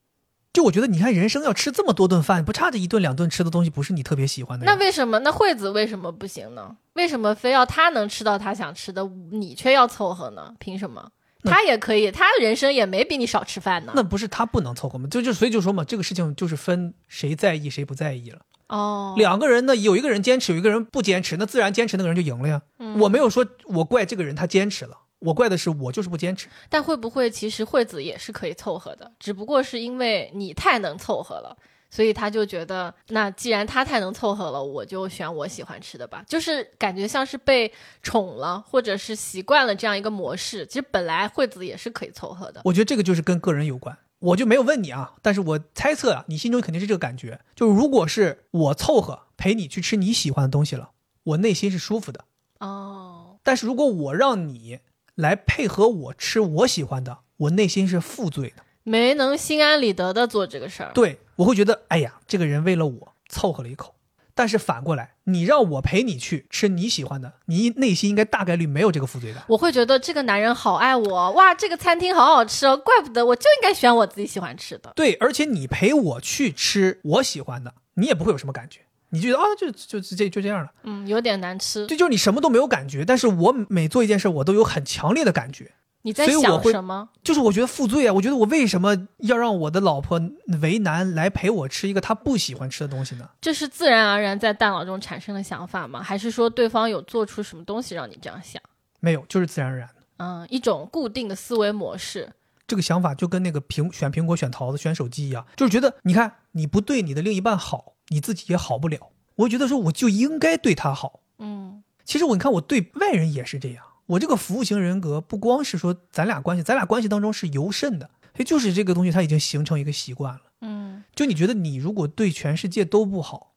就我觉得，你看人生要吃这么多顿饭，不差这一顿两顿吃的东西，不是你特别喜欢的。那为什么？那惠子为什么不行呢？为什么非要他能吃到他想吃的，你却要凑合呢？凭什么？他也可以，他的人生也没比你少吃饭呢。那不是他不能凑合吗？就就所以就说嘛，这个事情就是分谁在意谁不在意了。哦，两个人呢，有一个人坚持，有一个人不坚持，那自然坚持那个人就赢了呀。嗯我没有说我怪这个人他坚持了，我怪的是我就是不坚持。但会不会其实惠子也是可以凑合的，只不过是因为你太能凑合了，所以他就觉得，那既然他太能凑合了，我就选我喜欢吃的吧。就是感觉像是被宠了，或者是习惯了这样一个模式。其实本来惠子也是可以凑合的。我觉得这个就是跟个人有关。我就没有问你啊，但是我猜测啊，你心中肯定是这个感觉，就是如果是我凑合陪你去吃你喜欢的东西了，我内心是舒服的。哦，但是如果我让你来配合我吃我喜欢的，我内心是负罪的。没能心安理得的做这个事儿。对，我会觉得，哎呀，这个人为了我凑合了一口。但是反过来，你让我陪你去吃你喜欢的，你内心应该大概率没有这个负罪感。我会觉得这个男人好爱我，哇，这个餐厅好好吃哦，怪不得我就应该选我自己喜欢吃的。对，而且你陪我去吃我喜欢的，你也不会有什么感觉，你觉得啊，就就这就这样了，嗯，有点难吃。对就是你什么都没有感觉，但是我每做一件事，我都有很强烈的感觉。你在想什么？就是我觉得负罪啊！我觉得我为什么要让我的老婆为难来陪我吃一个她不喜欢吃的东西呢？这是自然而然在大脑中产生的想法吗？还是说对方有做出什么东西让你这样想？没有，就是自然而然的。嗯，一种固定的思维模式。这个想法就跟那个苹选苹果、选桃子、选手机一样，就是觉得你看你不对你的另一半好，你自己也好不了。我觉得说我就应该对他好。嗯其实我你看我对外人也是这样，我这个服务型人格不光是说咱俩关系，咱俩关系当中是尤甚的，也就是这个东西它已经形成一个习惯了。嗯就你觉得你如果对全世界都不好，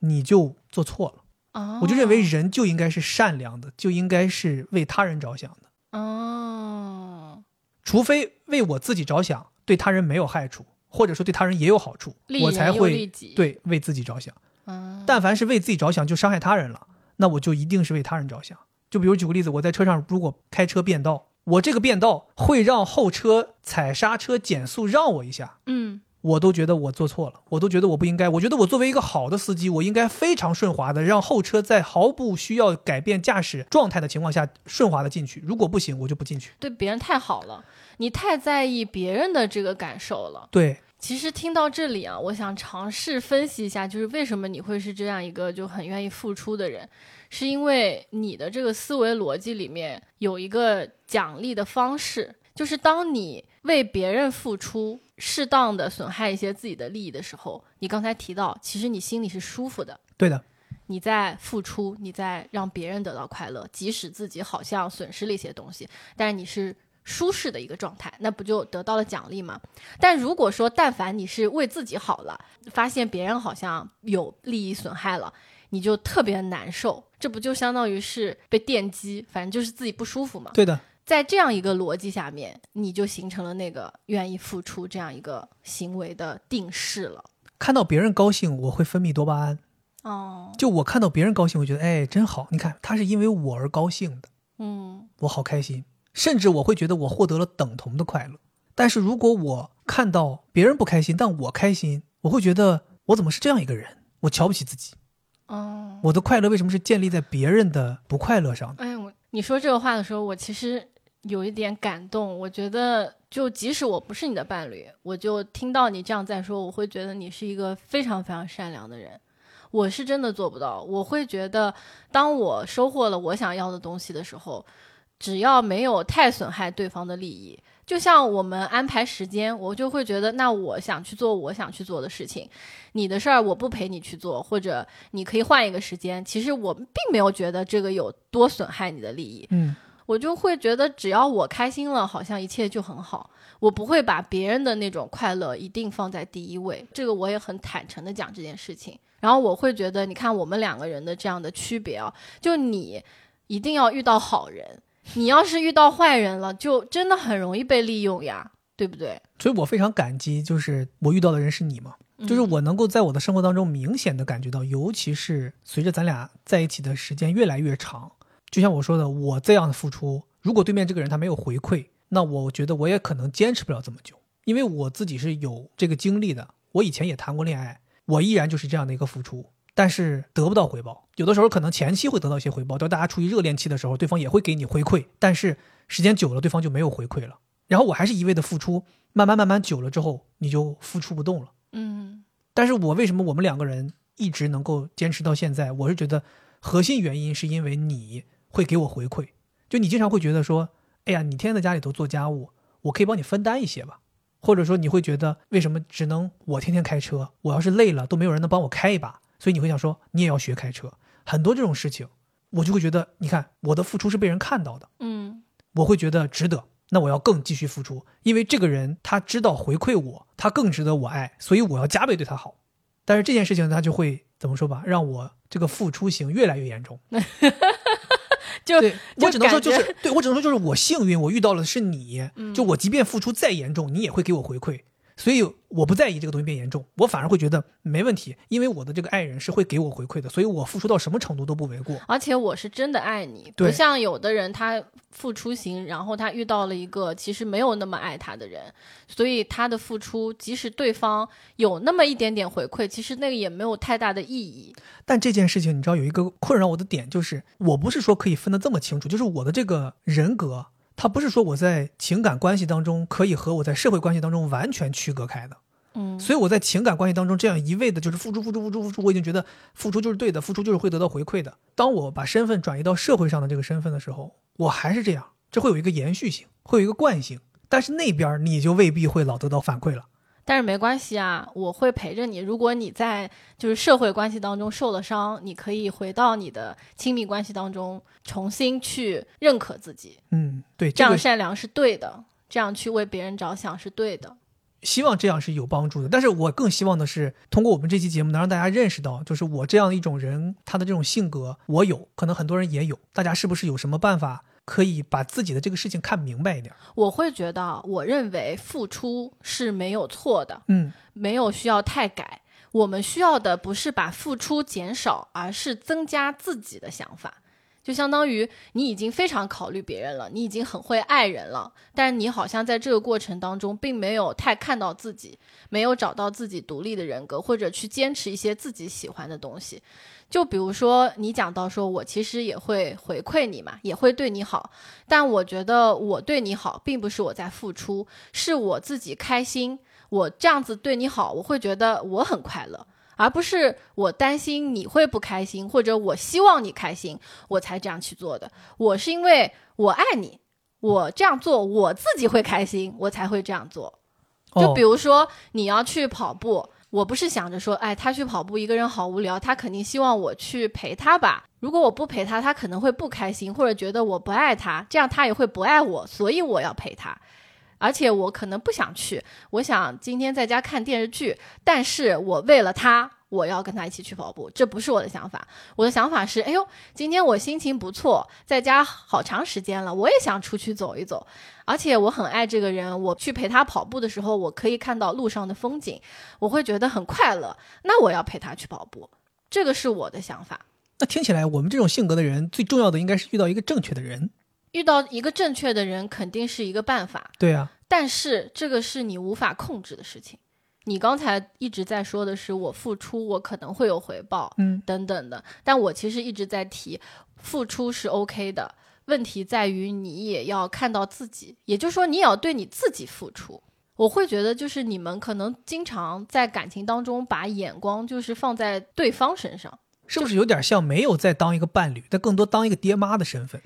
你就做错了。哦，我就认为人就应该是善良的，就应该是为他人着想的，哦，除非为我自己着想，对他人没有害处，或者说对他人也有好处，我才会。，对为自己着想。嗯，但凡是为自己着想就伤害他人了，那我就一定是为他人着想。就比如举个例子，我在车上如果开车变道，我这个变道会让后车踩刹车减速让我一下，嗯我都觉得我做错了，我都觉得我不应该。我觉得我作为一个好的司机，我应该非常顺滑的让后车在毫不需要改变驾驶状态的情况下顺滑的进去。如果不行，我就不进去。对别人太好了，你太在意别人的这个感受了。对，其实听到这里啊，我想尝试分析一下，就是为什么你会是这样一个就很愿意付出的人，是因为你的这个思维逻辑里面有一个奖励的方式，就是当你为别人付出，适当的损害一些自己的利益的时候，你刚才提到，其实你心里是舒服的。对的，你在付出，你在让别人得到快乐，即使自己好像损失了一些东西，但是你是舒适的一个状态，那不就得到了奖励吗？但如果说，但凡你是为自己好了，发现别人好像有利益损害了，你就特别难受，这不就相当于是被电击，反正就是自己不舒服嘛。对的，在这样一个逻辑下面，你就形成了那个愿意付出这样一个行为的定式了。看到别人高兴，我会分泌多巴胺。哦，就我看到别人高兴，我觉得哎真好。你看他是因为我而高兴的，嗯我好开心。甚至我会觉得我获得了等同的快乐。但是如果我看到别人不开心，但我开心，我会觉得我怎么是这样一个人？我瞧不起自己。哦。我的快乐为什么是建立在别人的不快乐上的？哎，我你说这个话的时候，我其实有一点感动。我觉得，就即使我不是你的伴侣，我就听到你这样在说，我会觉得你是一个非常非常善良的人。我是真的做不到，我会觉得，当我收获了我想要的东西的时候，只要没有太损害对方的利益，就像我们安排时间，我就会觉得，那我想去做我想去做的事情，你的事儿我不陪你去做，或者你可以换一个时间。其实我并没有觉得这个有多损害你的利益，嗯，我就会觉得只要我开心了，好像一切就很好。我不会把别人的那种快乐一定放在第一位，这个我也很坦诚的讲这件事情。然后我会觉得，你看我们两个人的这样的区别啊，就你一定要遇到好人，你要是遇到坏人了，就真的很容易被利用呀，对不对？所以我非常感激，就是我遇到的人是你嘛，就是我能够在我的生活当中明显的感觉到，尤其是随着咱俩在一起的时间越来越长，就像我说的，我这样的付出，如果对面这个人他没有回馈，那我觉得我也可能坚持不了这么久，因为我自己是有这个经历的，我以前也谈过恋爱，我依然就是这样的一个付出，但是得不到回报。有的时候可能前期会得到一些回报，当大家处于热恋期的时候，对方也会给你回馈，但是时间久了，对方就没有回馈了。然后我还是一味的付出，慢慢慢慢久了之后，你就付出不动了。嗯但是我为什么我们两个人一直能够坚持到现在？我是觉得核心原因是因为你会给我回馈，就你经常会觉得说，哎呀，你天天在家里头做家务，我可以帮你分担一些吧。或者说你会觉得为什么只能我天天开车，我要是累了都没有人能帮我开一把，所以你会想说你也要学开车。很多这种事情，我就会觉得，你看我的付出是被人看到的，嗯我会觉得值得。那我要更继续付出，因为这个人他知道回馈我，他更值得我爱，所以我要加倍对他好。但是这件事情他就会怎么说吧，让我这个付出型越来越严重。就对我只能说就是对我只能说就是我幸运，我遇到了是你，嗯就我即便付出再严重，你也会给我回馈。所以我不在意这个东西变严重，我反而会觉得没问题，因为我的这个爱人是会给我回馈的，所以我付出到什么程度都不为过。而且我是真的爱你，不像有的人他付出型，然后他遇到了一个其实没有那么爱他的人，所以他的付出，即使对方有那么一点点回馈，其实那个也没有太大的意义。但这件事情，你知道有一个困扰我的点，就是我不是说可以分得这么清楚，就是我的这个人格，它不是说我在情感关系当中可以和我在社会关系当中完全区隔开的。嗯，所以我在情感关系当中这样一味的就是付出、付出、付出、付出，我已经觉得付出就是对的，付出就是会得到回馈的。当我把身份转移到社会上的这个身份的时候，我还是这样，这会有一个延续性，会有一个惯性。但是那边你就未必会老得到反馈了。但是没关系啊，我会陪着你。如果你在就是社会关系当中受了伤，你可以回到你的亲密关系当中，重新去认可自己，嗯，对，这样善良是对的，这样去为别人着想是对的。希望这样是有帮助的。但是我更希望的是，通过我们这期节目，能让大家认识到，就是我这样一种人，他的这种性格，我有，可能很多人也有。大家是不是有什么办法可以把自己的这个事情看明白一点？我会觉得，我认为付出是没有错的，嗯，没有需要太改。我们需要的不是把付出减少，而是增加自己的想法。就相当于你已经非常考虑别人了，你已经很会爱人了，但是你好像在这个过程当中并没有太看到自己，没有找到自己独立的人格，或者去坚持一些自己喜欢的东西。就比如说你讲到说，我其实也会回馈你嘛，也会对你好，但我觉得我对你好，并不是我在付出，是我自己开心。我这样子对你好，我会觉得我很快乐，而不是我担心你会不开心，或者我希望你开心，我才这样去做的。我是因为我爱你，我这样做我自己会开心，我才会这样做。就比如，说你要去跑步，我不是想着说，哎，他去跑步一个人好无聊，他肯定希望我去陪他吧。如果我不陪他，他可能会不开心，或者觉得我不爱他，这样他也会不爱我，所以我要陪他。而且我可能不想去，我想今天在家看电视剧，但是我为了他，我要跟他一起去跑步，这不是我的想法。我的想法是，哎呦，今天我心情不错，在家好长时间了，我也想出去走一走。而且我很爱这个人，我去陪他跑步的时候，我可以看到路上的风景，我会觉得很快乐。那我要陪他去跑步，这个是我的想法。那听起来我们这种性格的人，最重要的应该是遇到一个正确的人。遇到一个正确的人，肯定是一个办法。对啊，但是这个是你无法控制的事情。你刚才一直在说的是我付出，我可能会有回报，嗯，等等的。但我其实一直在提，付出是 OK 的，问题在于你也要看到自己，也就是说你也要对你自己付出。我会觉得，就是你们可能经常在感情当中把眼光就是放在对方身上。是不是有点像没有在当一个伴侣，但更多当一个爹妈的身份？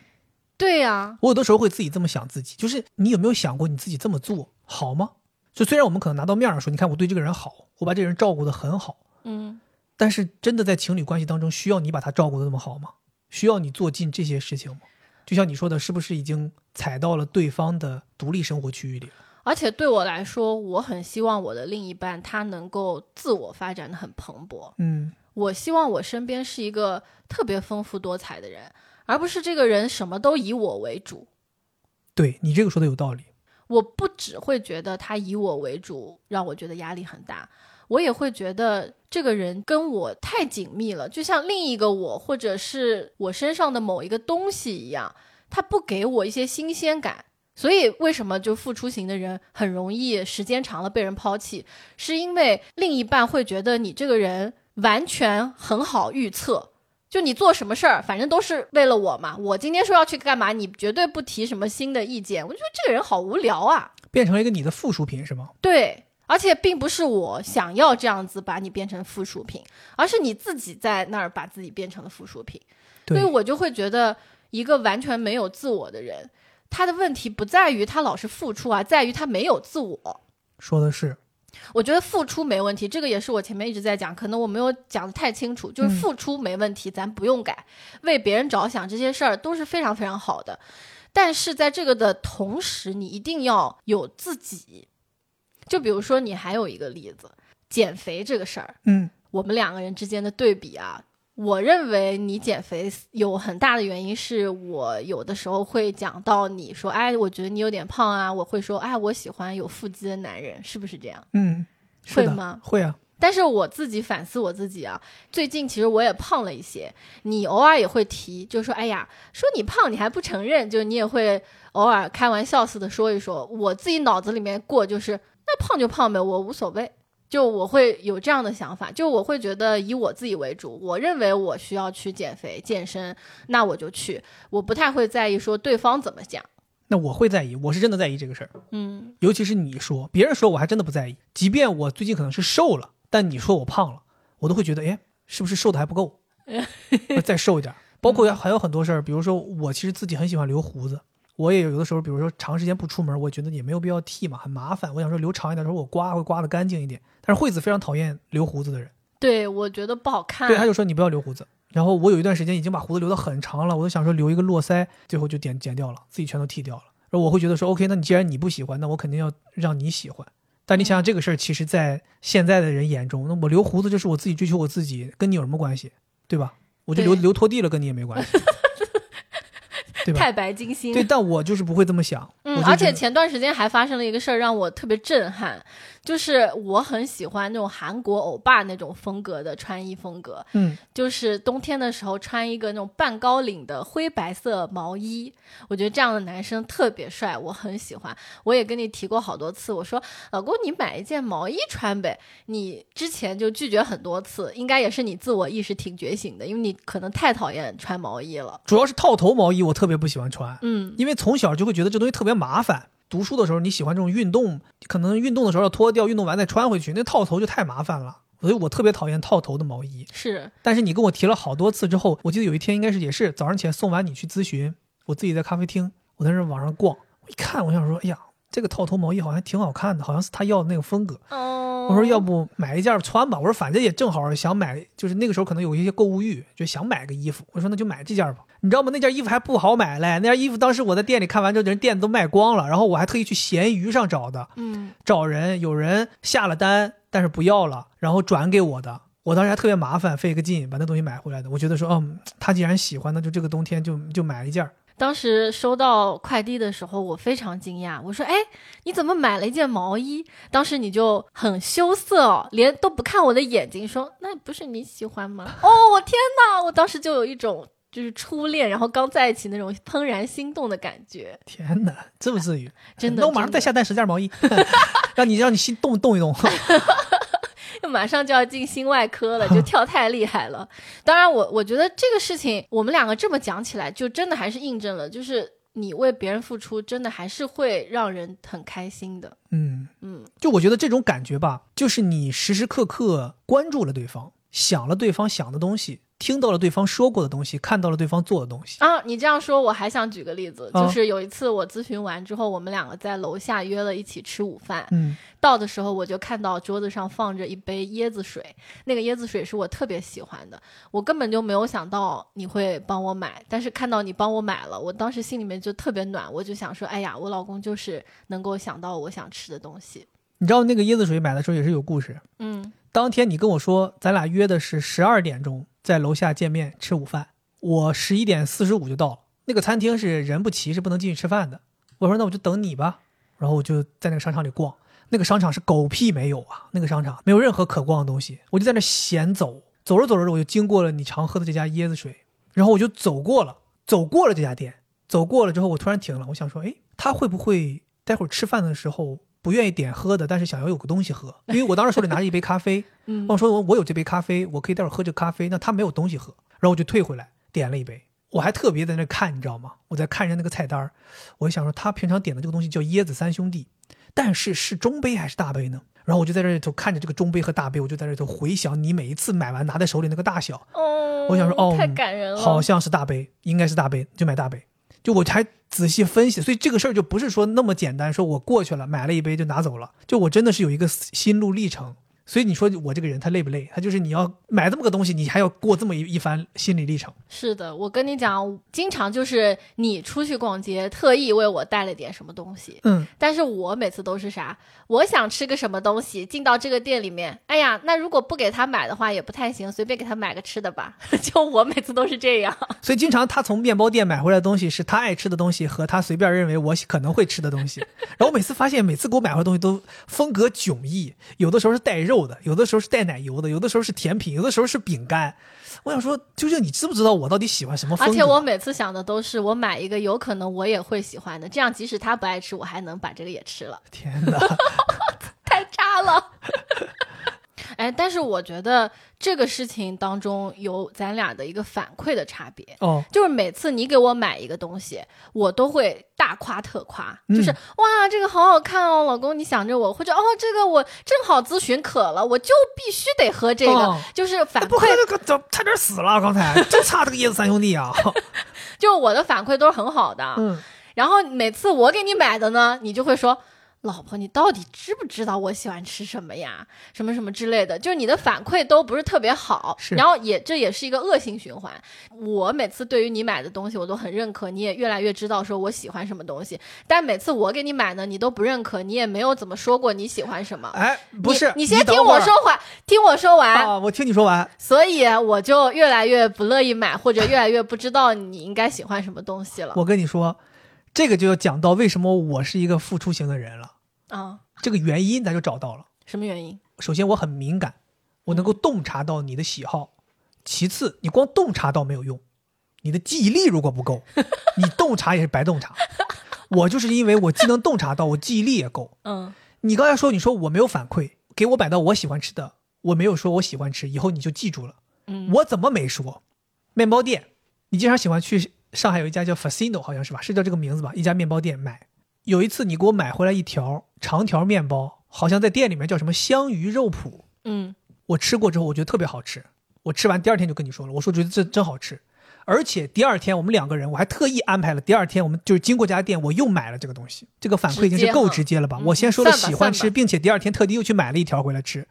对呀、我有的时候会自己这么想自己，就是你有没有想过你自己这么做好吗？就虽然我们可能拿到面上说，你看我对这个人好，我把这个人照顾的很好，嗯，但是真的在情侣关系当中，需要你把他照顾的那么好吗？需要你做尽这些事情吗？就像你说的，是不是已经踩到了对方的独立生活区域里了？而且对我来说，我很希望我的另一半他能够自我发展的很蓬勃。嗯，我希望我身边是一个特别丰富多彩的人，而不是这个人什么都以我为主。对你这个说的有道理。我不只会觉得他以我为主，让我觉得压力很大，我也会觉得这个人跟我太紧密了，就像另一个我，或者是我身上的某一个东西一样，他不给我一些新鲜感。所以，为什么就付出型的人很容易时间长了被人抛弃，是因为另一半会觉得你这个人完全很好预测。就你做什么事儿，反正都是为了我嘛。我今天说要去干嘛，你绝对不提什么新的意见。我就觉得这个人好无聊啊。变成了一个你的附属品是吗？对，而且并不是我想要这样子把你变成附属品，而是你自己在那儿把自己变成了附属品。所以，我就会觉得，一个完全没有自我的人，他的问题不在于他老是付出啊，在于他没有自我。说的是，我觉得付出没问题，这个也是我前面一直在讲，可能我没有讲的太清楚，就是嗯付出没问题，咱不用改，为别人着想这些事儿都是非常非常好的。但是在这个的同时，你一定要有自己。就比如说，你还有一个例子，减肥这个事儿，嗯，我们两个人之间的对比啊，我认为你减肥有很大的原因是我有的时候会讲到你说，哎，我觉得你有点胖啊，我会说，哎，我喜欢有腹肌的男人，是不是这样？嗯，会吗？会啊，但是我自己反思我自己啊，最近其实我也胖了一些。你偶尔也会提，就说哎呀，说你胖你还不承认，就你也会偶尔开玩笑似的说一说。我自己脑子里面过就是那胖就胖呗，我无所谓。就我会有这样的想法，就我会觉得以我自己为主，我认为我需要去减肥健身，那我就去，我不太会在意说对方怎么讲。那我会在意，我是真的在意这个事儿，嗯，尤其是你说，别人说我还真的不在意，即便我最近可能是瘦了，但你说我胖了，我都会觉得，哎，是不是瘦的还不够，再瘦一点。包括还有很多事儿，比如说我其实自己很喜欢留胡子，我也有的时候，比如说长时间不出门，我觉得也没有必要剃嘛，很麻烦。我想说留长一点，时候我刮会刮的干净一点。但是惠子非常讨厌留胡子的人，对我觉得不好看。对，他就说你不要留胡子。然后我有一段时间已经把胡子留得很长了，我都想说留一个络腮，最后就剪剪掉了，自己全都剃掉了。然后我会觉得说，OK，那你既然你不喜欢，那我肯定要让你喜欢。但你想想这个事儿，其实，在现在的人眼中，那我留胡子就是我自己追求我自己，跟你有什么关系，对吧？我就留留拖地了，跟你也没关系，对吧？太白金星。对，但我就是不会这么想。嗯，而且前段时间还发生了一个事儿，让我特别震撼，就是我很喜欢那种韩国欧巴那种风格的穿衣风格，嗯，就是冬天的时候穿一个那种半高领的灰白色毛衣，我觉得这样的男生特别帅，我很喜欢。我也跟你提过好多次，我说老公你买一件毛衣穿呗，你之前就拒绝很多次，应该也是你自我意识挺觉醒的，因为你可能太讨厌穿毛衣了。主要是套头毛衣，我特别不喜欢穿，嗯，因为从小就会觉得这东西特别麻烦。读书的时候你喜欢这种运动，可能运动的时候要脱掉，运动完再穿回去，那套头就太麻烦了。所以我特别讨厌套头的毛衣。是，但是你跟我提了好多次之后，我记得有一天应该是也是早上起来送完你去咨询，我自己在咖啡厅，我在那网上逛，我一看，我想说，哎呀，这个套头毛衣好像挺好看的，好像是他要的那个风格。哦，我说要不买一件穿吧。我说反正也正好想买，就是那个时候可能有一些购物欲，就想买个衣服。我说那就买这件吧。你知道吗？那件衣服还不好买嘞，那件衣服当时我在店里看完之后，人店都卖光了。然后我还特意去闲鱼上找的，嗯。找人，有人下了单，但是不要了，然后转给我的。我当时还特别麻烦，费个劲把那东西买回来的。我觉得说，嗯，他既然喜欢，那就这个冬天就就买一件儿。当时收到快递的时候，我非常惊讶。我说：“哎，你怎么买了一件毛衣？”当时你就很羞涩哦，连都不看我的眼睛，说：“那不是你喜欢吗？”哦，我天哪！我当时就有一种就是初恋，然后刚在一起那种怦然心动的感觉。天哪，这不至于，真的那我马上再下单十件毛衣，让你让你心动动一动。就马上就要进心外科了，就跳太厉害了。当然我，我觉得这个事情我们两个这么讲起来，就真的还是印证了，就是你为别人付出，真的还是会让人很开心的。嗯，嗯，就我觉得这种感觉吧，就是你时时刻刻关注了对方，想了对方想的东西，听到了对方说过的东西，看到了对方做的东西。啊，你这样说，我还想举个例子，啊就是有一次我咨询完之后，我们两个在楼下约了一起吃午饭。嗯到的时候，我就看到桌子上放着一杯椰子水，那个椰子水是我特别喜欢的，我根本就没有想到你会帮我买，但是看到你帮我买了，我当时心里面就特别暖，我就想说，哎呀，我老公就是能够想到我想吃的东西。你知道那个椰子水买的时候也是有故事。嗯当天你跟我说，咱俩约的是十二点钟在楼下见面吃午饭，我十一点四十五就到了。那个餐厅是人不齐，是不能进去吃饭的。我说那我就等你吧，然后我就在那个商场里逛。那个商场是狗屁没有啊，那个商场没有任何可逛的东西。我就在那闲走，走着走着我就经过了你常喝的这家椰子水，然后我就走过了，走过了这家店，走过了之后我突然停了，我想说，哎，他会不会待会儿吃饭的时候不愿意点喝的，但是想要有个东西喝？因为我当时手里拿着一杯咖啡，嗯我说我我有这杯咖啡，我可以待会儿喝这咖啡。那他没有东西喝，然后我就退回来点了一杯。我还特别在那看，你知道吗？我在看人家那个菜单儿，我就想说他平常点的这个东西叫椰子三兄弟，但是是中杯还是大杯呢？然后我就在这里头看着这个中杯和大杯，我就在这里头回想你每一次买完拿在手里那个大小，哦，我想说哦太感人了，好像是大杯，应该是大杯，就买大杯。就我还仔细分析，所以这个事儿就不是说那么简单，说我过去了买了一杯就拿走了，就我真的是有一个心路历程。所以你说我这个人他累不累？他就是你要买这么个东西，你还要过这么一一番心理历程。是的，我跟你讲，经常就是你出去逛街，特意为我带了点什么东西。嗯，但是我每次都是啥？我想吃个什么东西，进到这个店里面，哎呀，那如果不给他买的话也不太行，随便给他买个吃的吧。就我每次都是这样。所以经常他从面包店买回来的东西是他爱吃的东西和他随便认为我可能会吃的东西。然后我每次发现，每次给我买回来东西都风格迥异，有的时候是带肉的，有的时候是带奶油的，有的时候是甜品，有的时候是饼干。我想说，究竟你知不知道我到底喜欢什么风格？而且我每次想的都是，我买一个有可能我也会喜欢的，这样即使他不爱吃，我还能把这个也吃了。天哪，太渣了！哎，但是我觉得这个事情当中有咱俩的一个反馈的差别哦，就是每次你给我买一个东西，我都会大夸特夸，就是哇，这个好好看哦，老公你想着我，或者哦，这个我正好咨询渴了，我就必须得喝这个，就是反馈。那个怎差点死了，刚才 就差这个椰子三兄弟啊！就我的反馈都是很好的，嗯，然后每次我给你买的呢，你就会说。老婆，你到底知不知道我喜欢吃什么呀？什么什么之类的，就是你的反馈都不是特别好，然后也这也是一个恶性循环。我每次对于你买的东西，我都很认可，你也越来越知道说我喜欢什么东西。但每次我给你买呢，你都不认可，你也没有怎么说过你喜欢什么。哎，不是，你先听我说完，听我说完啊，我听你说完。所以我就越来越不乐意买，或者越来越不知道你应该喜欢什么东西了。我跟你说。这个就要讲到为什么我是一个付出型的人了啊，这个原因咱就找到了。什么原因？首先我很敏感，我能够洞察到你的喜好。其次，你光洞察到没有用，你的记忆力如果不够，你洞察也是白洞察。我就是因为我既能洞察到，我记忆力也够。嗯，你刚才说你说我没有反馈，给我摆到我喜欢吃的，我没有说我喜欢吃，以后你就记住了。嗯，我怎么没说？面包店，你经常喜欢去。上海有一家叫 Fasino，好像是吧？是叫这个名字吧？一家面包店买。有一次你给我买回来一条长条面包，好像在店里面叫什么香鱼肉脯。嗯，我吃过之后，我觉得特别好吃。我吃完第二天就跟你说了，我说觉得这真好吃。而且第二天我们两个人，我还特意安排了第二天，我们就是经过这家店，我又买了这个东西。这个反馈已经是够直接了吧？我先说了喜欢吃，并且第二天特地又去买了一条回来吃。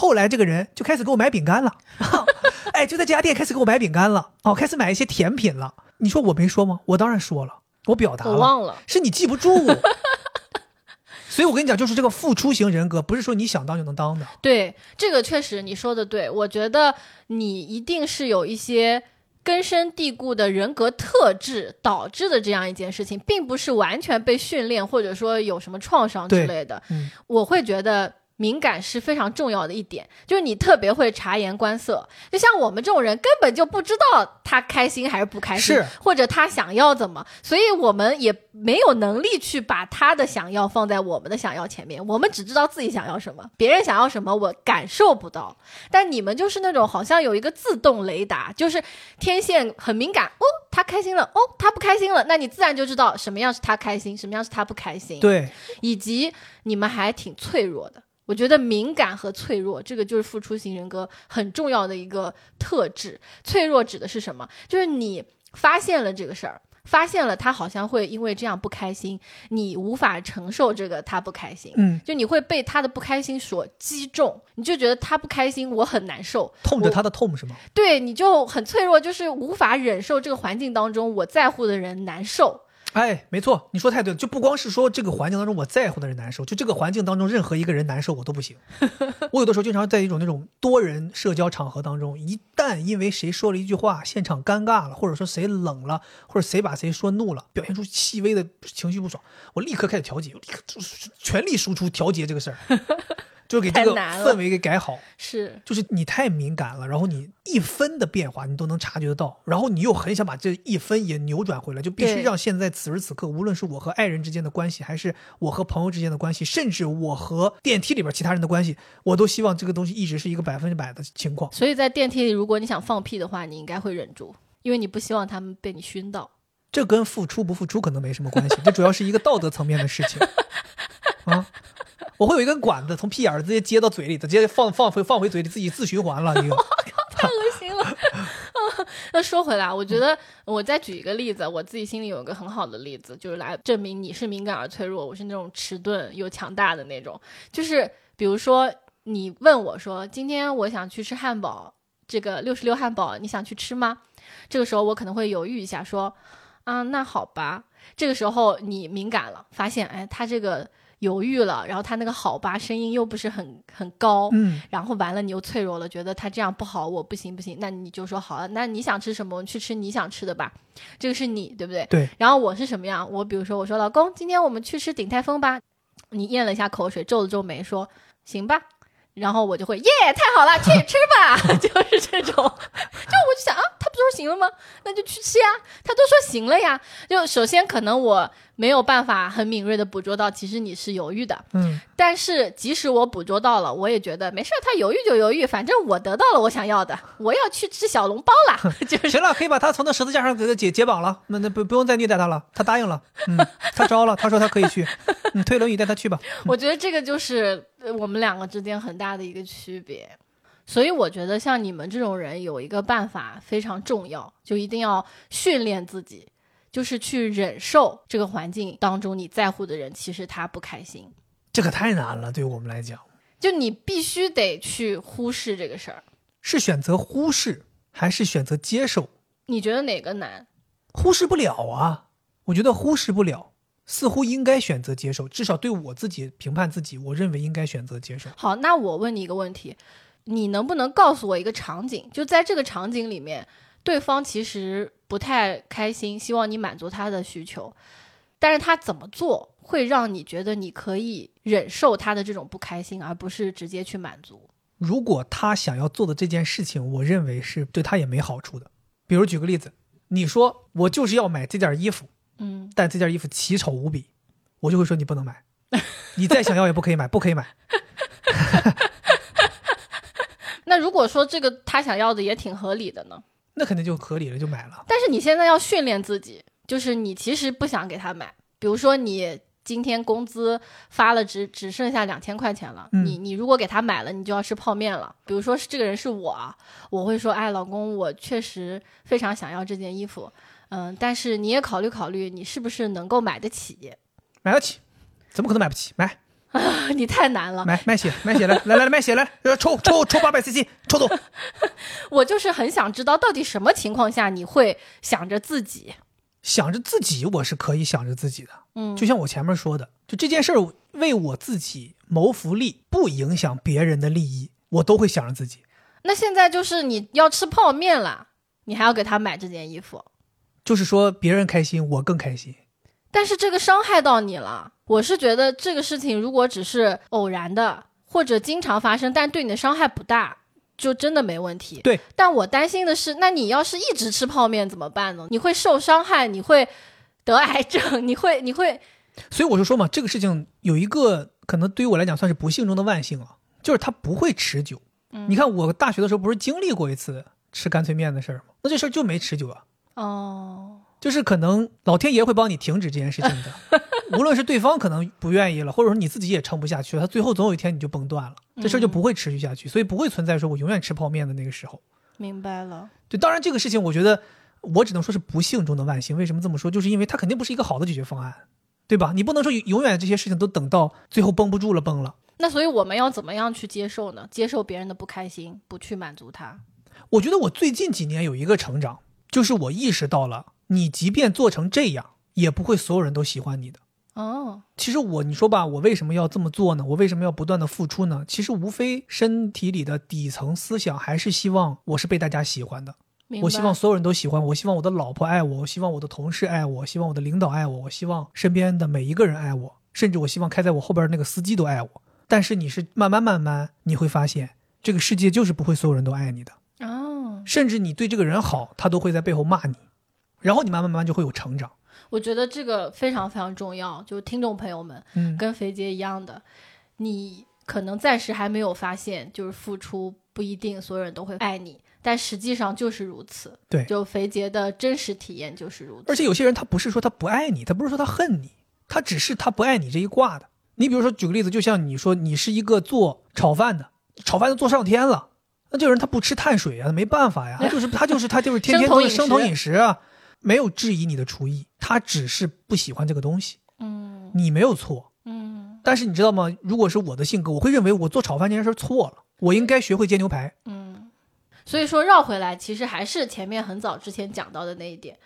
哎。后来这个人就开始给我买饼干了，哎，就在这家店开始给我买饼干了，哦，开始买一些甜品了。你说我没说吗？我当然说了，我表达了，我忘了，是你记不住。所以我跟你讲，就是这个付出型人格，不是说你想当就能当的。对，这个确实你说的对。我觉得你一定是有一些根深蒂固的人格特质导致的这样一件事情，并不是完全被训练或者说有什么创伤之类的。嗯，我会觉得。敏感是非常重要的一点，就是你特别会察言观色。就像我们这种人，根本就不知道他开心还是不开心，或者他想要怎么，所以我们也没有能力去把他的想要放在我们的想要前面。我们只知道自己想要什么，别人想要什么我感受不到。但你们就是那种好像有一个自动雷达，就是天线很敏感。哦，他开心了，哦，他不开心了，那你自然就知道什么样是他开心，什么样是他不开心。对，以及你们还挺脆弱的。我觉得敏感和脆弱，这个就是付出型人格很重要的一个特质。脆弱指的是什么？就是你发现了这个事儿，发现了他好像会因为这样不开心，你无法承受这个他不开心，嗯，就你会被他的不开心所击中，你就觉得他不开心，我很难受，痛着他的痛是吗？对，你就很脆弱，就是无法忍受这个环境当中我在乎的人难受。哎，没错，你说太对了，就不光是说这个环境当中我在乎的人难受，就这个环境当中任何一个人难受我都不行。我有的时候经常在一种那种多人社交场合当中，一旦因为谁说了一句话，现场尴尬了，或者说谁冷了，或者谁把谁说怒了，表现出细微的情绪不爽，我立刻开始调节，我立刻全力输出调节这个事儿。就给这个氛围给改好，是，就是你太敏感了，然后你一分的变化你都能察觉得到，然后你又很想把这一分也扭转回来，就必须让现在此时此刻，无论是我和爱人之间的关系，还是我和朋友之间的关系，甚至我和电梯里边其他人的关系，我都希望这个东西一直是一个百分之百的情况。所以在电梯里，如果你想放屁的话，你应该会忍住，因为你不希望他们被你熏到。这跟付出不付出可能没什么关系，这主要是一个道德层面的事情 啊。我会有一根管子从屁眼儿直接接到嘴里，直接放放回放回嘴里，自己自循环了。你，太恶心了。那说回来，我觉得我再举一个例子，我自己心里有一个很好的例子，就是来证明你是敏感而脆弱，我是那种迟钝又强大的那种。就是比如说你问我说今天我想去吃汉堡，这个六十六汉堡，你想去吃吗？这个时候我可能会犹豫一下，说啊，那好吧。这个时候你敏感了，发现哎，他这个。犹豫了，然后他那个好吧，声音又不是很很高，嗯，然后完了你又脆弱了，觉得他这样不好，我不行不行，那你就说好了，那你想吃什么，我们去吃你想吃的吧，这个是你对不对？对。然后我是什么样？我比如说我说老公，今天我们去吃鼎泰丰吧，你咽了一下口水，皱了皱眉说行吧。然后我就会耶，太好了，去吃吧，就是这种。就我就想啊，说行了吗？那就去吃呀。他都说行了呀。就首先可能我没有办法很敏锐的捕捉到，其实你是犹豫的。嗯。但是即使我捕捉到了，我也觉得没事他犹豫就犹豫，反正我得到了我想要的，我要去吃小笼包了。就是行了，可以把他从那十字架上给他解解绑了。那那不不用再虐待他了，他答应了。嗯，他招了，他说他可以去。你推轮椅带他去吧。我觉得这个就是我们两个之间很大的一个区别。所以我觉得像你们这种人有一个办法非常重要，就一定要训练自己，就是去忍受这个环境当中你在乎的人其实他不开心。这可太难了，对于我们来讲，就你必须得去忽视这个事儿，是选择忽视还是选择接受？你觉得哪个难？忽视不了啊，我觉得忽视不了，似乎应该选择接受。至少对我自己评判自己，我认为应该选择接受。好，那我问你一个问题，你能不能告诉我一个场景？就在这个场景里面，对方其实不太开心，希望你满足他的需求，但是他怎么做？会让你觉得你可以忍受他的这种不开心，而不是直接去满足。如果他想要做的这件事情，我认为是对他也没好处的。比如举个例子，你说我就是要买这件衣服，嗯，但这件衣服奇丑无比，我就会说你不能买，你再想要也不可以买，不可以买。那如果说这个他想要的也挺合理的呢？那肯定就合理了，就买了。但是你现在要训练自己，就是你其实不想给他买，比如说你。今天工资发了，只只剩下两千块钱了。你你如果给他买了，你就要吃泡面了。比如说是这个人是我，我会说，哎，老公，我确实非常想要这件衣服，嗯，但是你也考虑考虑，你是不是能够买得起？买得起？怎么可能买不起？买？你太难了。买卖血，卖血来来来卖血来，抽抽抽八百 cc，抽走。我就是很想知道，到底什么情况下你会想着自己？想着自己，我是可以想着自己的，嗯，就像我前面说的，就这件事儿为我自己谋福利，不影响别人的利益，我都会想着自己。那现在就是你要吃泡面了，你还要给他买这件衣服，就是说别人开心，我更开心。但是这个伤害到你了，我是觉得这个事情如果只是偶然的或者经常发生，但对你的伤害不大。就真的没问题，对。但我担心的是，那你要是一直吃泡面怎么办呢？你会受伤害，你会得癌症，你会，你会。所以我就说嘛，这个事情有一个可能对于我来讲算是不幸中的万幸啊，就是它不会持久。你看我大学的时候不是经历过一次吃干脆面的事儿吗？那这事儿就没持久啊。哦。就是可能老天爷会帮你停止这件事情的，无论是对方可能不愿意了，或者说你自己也撑不下去了，他最后总有一天你就崩断了，这事儿就不会持续下去，所以不会存在说我永远吃泡面的那个时候。明白了。对，当然这个事情我觉得我只能说是不幸中的万幸。为什么这么说？就是因为它肯定不是一个好的解决方案，对吧？你不能说永远这些事情都等到最后绷不住了崩了。那所以我们要怎么样去接受呢？接受别人的不开心，不去满足他。我觉得我最近几年有一个成长，就是我意识到了。你即便做成这样，也不会所有人都喜欢你的。哦，其实我你说吧，我为什么要这么做呢？我为什么要不断的付出呢？其实无非身体里的底层思想还是希望我是被大家喜欢的。我希望所有人都喜欢我，希望我的老婆爱我，我希望我的同事爱我，希望我的领导爱我，我希望身边的每一个人爱我，甚至我希望开在我后边那个司机都爱我。但是你是慢慢慢慢你会发现，这个世界就是不会所有人都爱你的。哦，甚至你对这个人好，他都会在背后骂你。然后你慢慢慢慢就会有成长，我觉得这个非常非常重要。就是听众朋友们，嗯，跟肥姐一样的，你可能暂时还没有发现，就是付出不一定所有人都会爱你，但实际上就是如此。对，就肥杰的真实体验就是如此。而且有些人他不是说他不爱你，他不是说他恨你，他只是他不爱你这一挂的。你比如说举个例子，就像你说你是一个做炒饭的，炒饭都做上天了，那这个人他不吃碳水啊，没办法呀，他就是他就是他就是天天都是生酮饮食啊。没有质疑你的厨艺，他只是不喜欢这个东西。嗯，你没有错。嗯，但是你知道吗？如果是我的性格，我会认为我做炒饭这件事错了，我应该学会煎牛排。嗯，所以说绕回来，其实还是前面很早之前讲到的那一点，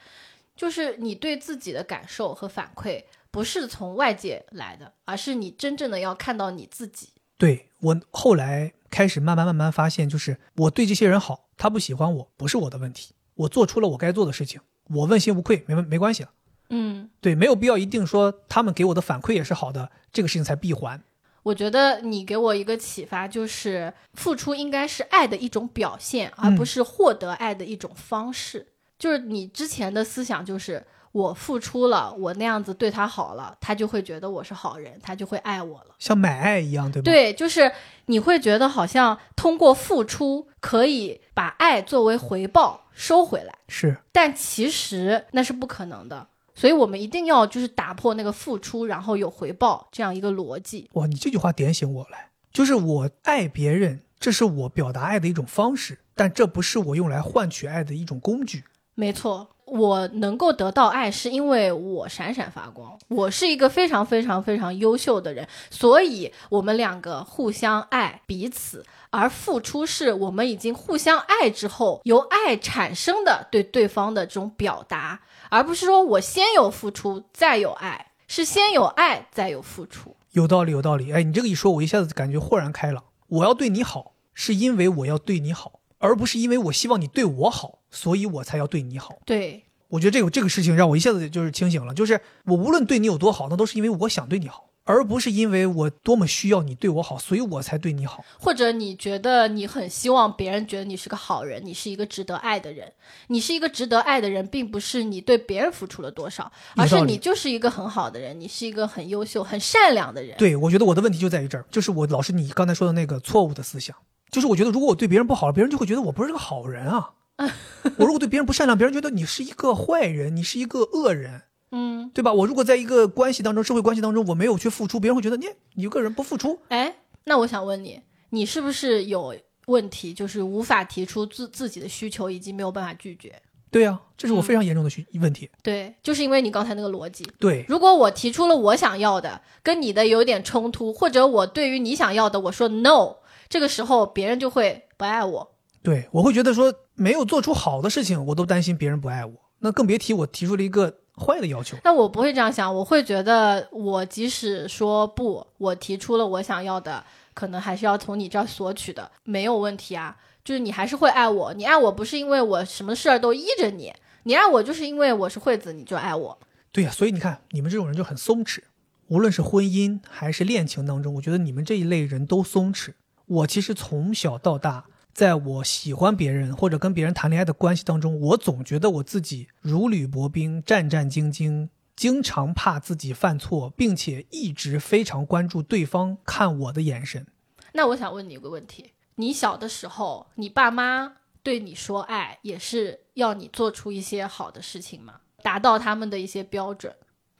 就是你对自己的感受和反馈不是从外界来的，而是你真正的要看到你自己。对我后来开始慢慢慢慢发现，就是我对这些人好，他不喜欢我不是我的问题，我做出了我该做的事情，我问心无愧，没没关系了。嗯，对，没有必要一定说他们给我的反馈也是好的，这个事情才闭环。我觉得你给我一个启发，就是付出应该是爱的一种表现，而不是获得爱的一种方式。就是你之前的思想就是我付出了，我那样子对他好了，他就会觉得我是好人，他就会爱我了，像买爱一样，对吗？对，就是你会觉得好像通过付出可以把爱作为回报收回来，是，但其实那是不可能的。所以我们一定要就是打破那个付出然后有回报这样一个逻辑。哇，你这句话点醒我了，就是我爱别人，这是我表达爱的一种方式，但这不是我用来换取爱的一种工具。没错，我能够得到爱是因为我闪闪发光，我是一个非常非常非常优秀的人，所以我们两个互相爱彼此，而付出是我们已经互相爱之后由爱产生的对对方的这种表达。而不是说我先有付出再有爱，是先有爱再有付出。有道理，有道理。哎，你这个一说，我一下子感觉豁然开朗。我要对你好，是因为我要对你好，而不是因为我希望你对我好，所以我才要对你好。对，我觉得这个这个事情让我一下子就是清醒了，就是我无论对你有多好，那都是因为我想对你好。而不是因为我多么需要你对我好，所以我才对你好。或者你觉得你很希望别人觉得你是个好人，你是一个值得爱的人。你是一个值得爱的人，并不是你对别人付出了多少，而是你就是一个很好的人，你是一个很优秀、很善良的人。对，我觉得我的问题就在于这儿，就是我老是你刚才说的那个错误的思想，就是我觉得如果我对别人不好了，别人就会觉得我不是个好人啊。我如果对别人不善良，别人觉得你是一个坏人，你是一个恶人。嗯，对吧？我如果在一个关系当中，社会关系当中，我没有去付出，别人会觉得你你一个人不付出。哎，那我想问你，你是不是有问题，就是无法提出自自己的需求，以及没有办法拒绝？对呀，这是我非常严重的需问题。对，就是因为你刚才那个逻辑。对，如果我提出了我想要的，跟你的有点冲突，或者我对于你想要的我说 no，这个时候别人就会不爱我。对，我会觉得说没有做出好的事情，我都担心别人不爱我，那更别提我提出了一个。坏的要求，那我不会这样想，我会觉得我即使说不，我提出了我想要的，可能还是要从你这儿索取的，没有问题啊。就是你还是会爱我，你爱我不是因为我什么事儿都依着你，你爱我就是因为我是惠子，你就爱我。对呀，所以你看你们这种人就很松弛，无论是婚姻还是恋情当中，我觉得你们这一类人都松弛。我其实从小到大。在我喜欢别人或者跟别人谈恋爱的关系当中，我总觉得我自己如履薄冰、战战兢兢，经常怕自己犯错，并且一直非常关注对方看我的眼神。那我想问你一个问题：你小的时候，你爸妈对你说爱，也是要你做出一些好的事情吗？达到他们的一些标准？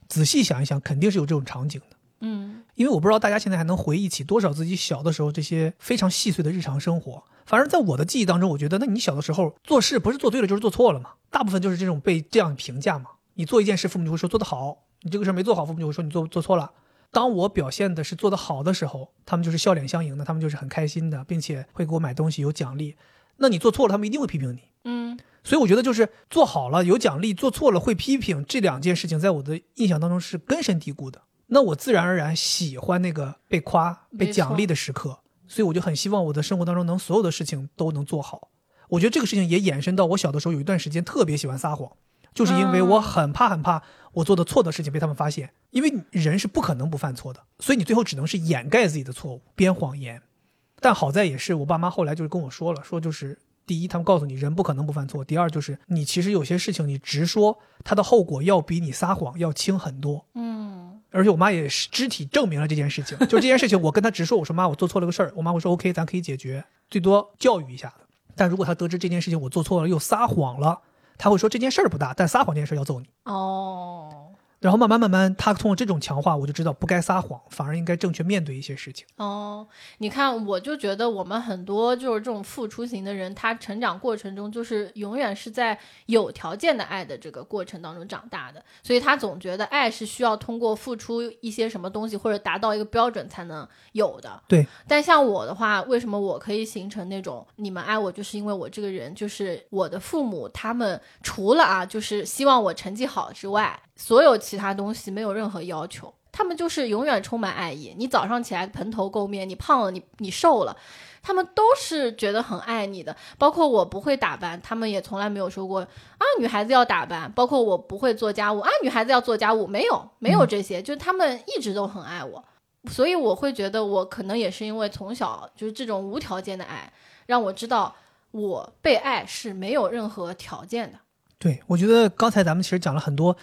仔细想一想，肯定是有这种场景的。嗯，因为我不知道大家现在还能回忆起多少自己小的时候这些非常细碎的日常生活。反正，在我的记忆当中，我觉得，那你小的时候做事不是做对了就是做错了嘛？大部分就是这种被这样评价嘛。你做一件事，父母就会说做得好；你这个事没做好，父母就会说你做做错了。当我表现的是做得好的时候，他们就是笑脸相迎的，他们就是很开心的，并且会给我买东西有奖励。那你做错了，他们一定会批评你。嗯，所以我觉得就是做好了有奖励，做错了会批评这两件事情，在我的印象当中是根深蒂固的。那我自然而然喜欢那个被夸、被奖励的时刻。所以我就很希望我的生活当中能所有的事情都能做好。我觉得这个事情也延伸到我小的时候有一段时间特别喜欢撒谎，就是因为我很怕很怕我做的错的事情被他们发现，因为人是不可能不犯错的，所以你最后只能是掩盖自己的错误，编谎言。但好在也是我爸妈后来就是跟我说了，说就是第一，他们告诉你人不可能不犯错；第二，就是你其实有些事情你直说，它的后果要比你撒谎要轻很多。嗯。而且我妈也是肢体证明了这件事情，就这件事情，我跟她直说，我说妈，我做错了个事儿，我妈会说 OK，咱可以解决，最多教育一下子。但如果她得知这件事情我做错了又撒谎了，她会说这件事儿不大，但撒谎这件事儿要揍你。哦，然后慢慢慢慢，他通过这种强化，我就知道不该撒谎，反而应该正确面对一些事情。哦，你看，我就觉得我们很多就是这种付出型的人，他成长过程中就是永远是在有条件的爱的这个过程当中长大的，所以他总觉得爱是需要通过付出一些什么东西或者达到一个标准才能有的。对。但像我的话，为什么我可以形成那种你们爱我，就是因为我这个人，就是我的父母他们除了啊，就是希望我成绩好之外。所有其他东西没有任何要求，他们就是永远充满爱意。你早上起来蓬头垢面，你胖了，你你瘦了，他们都是觉得很爱你的。包括我不会打扮，他们也从来没有说过啊，女孩子要打扮。包括我不会做家务啊，女孩子要做家务，没有没有这些，就是他们一直都很爱我。所以我会觉得，我可能也是因为从小就是这种无条件的爱，让我知道我被爱是没有任何条件的。对，我觉得刚才咱们其实讲了很多。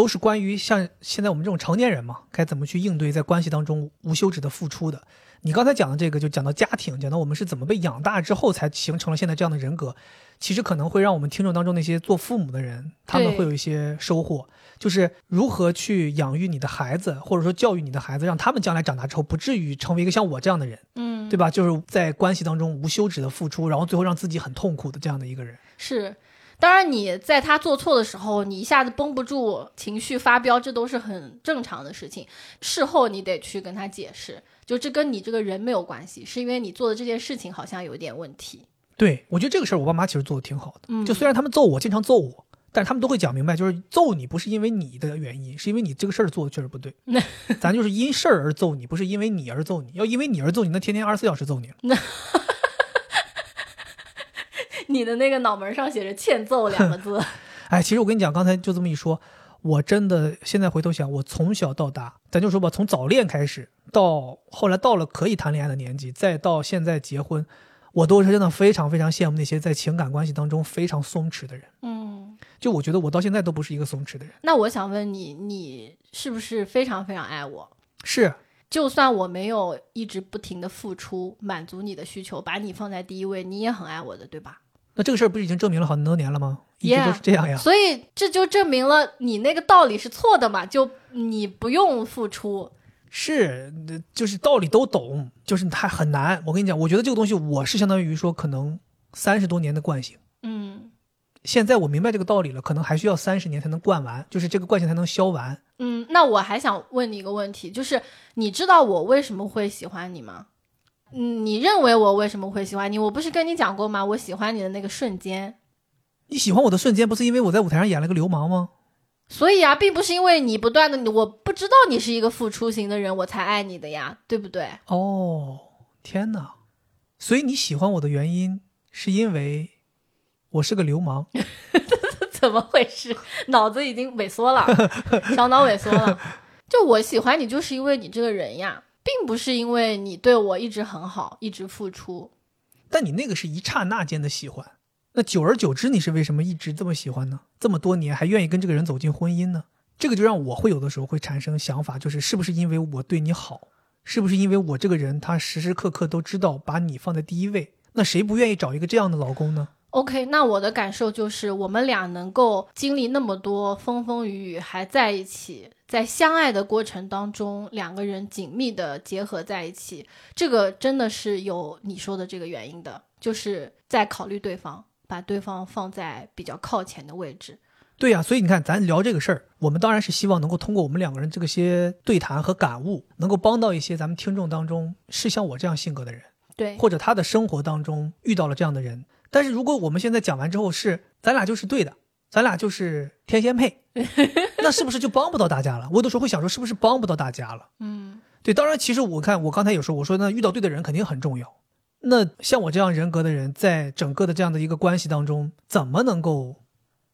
都是关于像现在我们这种成年人嘛，该怎么去应对在关系当中无休止的付出的。你刚才讲的这个，就讲到家庭，讲到我们是怎么被养大之后才形成了现在这样的人格，其实可能会让我们听众当中那些做父母的人，他们会有一些收获，就是如何去养育你的孩子，或者说教育你的孩子，让他们将来长大之后不至于成为一个像我这样的人，嗯，对吧？就是在关系当中无休止的付出，然后最后让自己很痛苦的这样的一个人，是。当然，你在他做错的时候，你一下子绷不住情绪发飙，这都是很正常的事情。事后你得去跟他解释，就这跟你这个人没有关系，是因为你做的这件事情好像有点问题。对，我觉得这个事儿我爸妈其实做的挺好的。嗯，就虽然他们揍我，经常揍我，但是他们都会讲明白，就是揍你不是因为你的原因，是因为你这个事儿做的确实不对。咱就是因事儿而揍你，不是因为你而揍你。要因为你而揍你，那天天二十四小时揍你了。你的那个脑门上写着“欠揍”两个字。哎，其实我跟你讲，刚才就这么一说，我真的现在回头想，我从小到大，咱就说吧，从早恋开始，到后来到了可以谈恋爱的年纪，再到现在结婚，我都是真的非常非常羡慕那些在情感关系当中非常松弛的人。嗯，就我觉得我到现在都不是一个松弛的人。那我想问你，你是不是非常非常爱我？是，就算我没有一直不停的付出，满足你的需求，把你放在第一位，你也很爱我的，对吧？那这个事儿不是已经证明了很多年了吗？一直都是这样呀。所以这就证明了你那个道理是错的嘛？就你不用付出，是，就是道理都懂，就是它很难。我跟你讲，我觉得这个东西我是相当于说可能三十多年的惯性。嗯，现在我明白这个道理了，可能还需要三十年才能惯完，就是这个惯性才能消完。嗯，那我还想问你一个问题，就是你知道我为什么会喜欢你吗？嗯，你认为我为什么会喜欢你？我不是跟你讲过吗？我喜欢你的那个瞬间。你喜欢我的瞬间，不是因为我在舞台上演了个流氓吗？所以啊，并不是因为你不断的，我不知道你是一个付出型的人，我才爱你的呀，对不对？哦，天哪！所以你喜欢我的原因，是因为我是个流氓？怎么回事？脑子已经萎缩了，小脑萎缩了。就我喜欢你，就是因为你这个人呀。并不是因为你对我一直很好，一直付出，但你那个是一刹那间的喜欢，那久而久之，你是为什么一直这么喜欢呢？这么多年还愿意跟这个人走进婚姻呢？这个就让我会有的时候会产生想法，就是是不是因为我对你好，是不是因为我这个人他时时刻刻都知道把你放在第一位？那谁不愿意找一个这样的老公呢？OK，那我的感受就是，我们俩能够经历那么多风风雨雨还在一起，在相爱的过程当中，两个人紧密的结合在一起，这个真的是有你说的这个原因的，就是在考虑对方，把对方放在比较靠前的位置。对呀，所以你看，咱聊这个事儿，我们当然是希望能够通过我们两个人这个些对谈和感悟，能够帮到一些咱们听众当中是像我这样性格的人，对，或者他的生活当中遇到了这样的人。但是如果我们现在讲完之后是咱俩就是对的，咱俩就是天仙配，那是不是就帮不到大家了？我有的时候会想说，是不是帮不到大家了？嗯，对。当然，其实我看我刚才有说，我说那遇到对的人肯定很重要。那像我这样人格的人，在整个的这样的一个关系当中，怎么能够？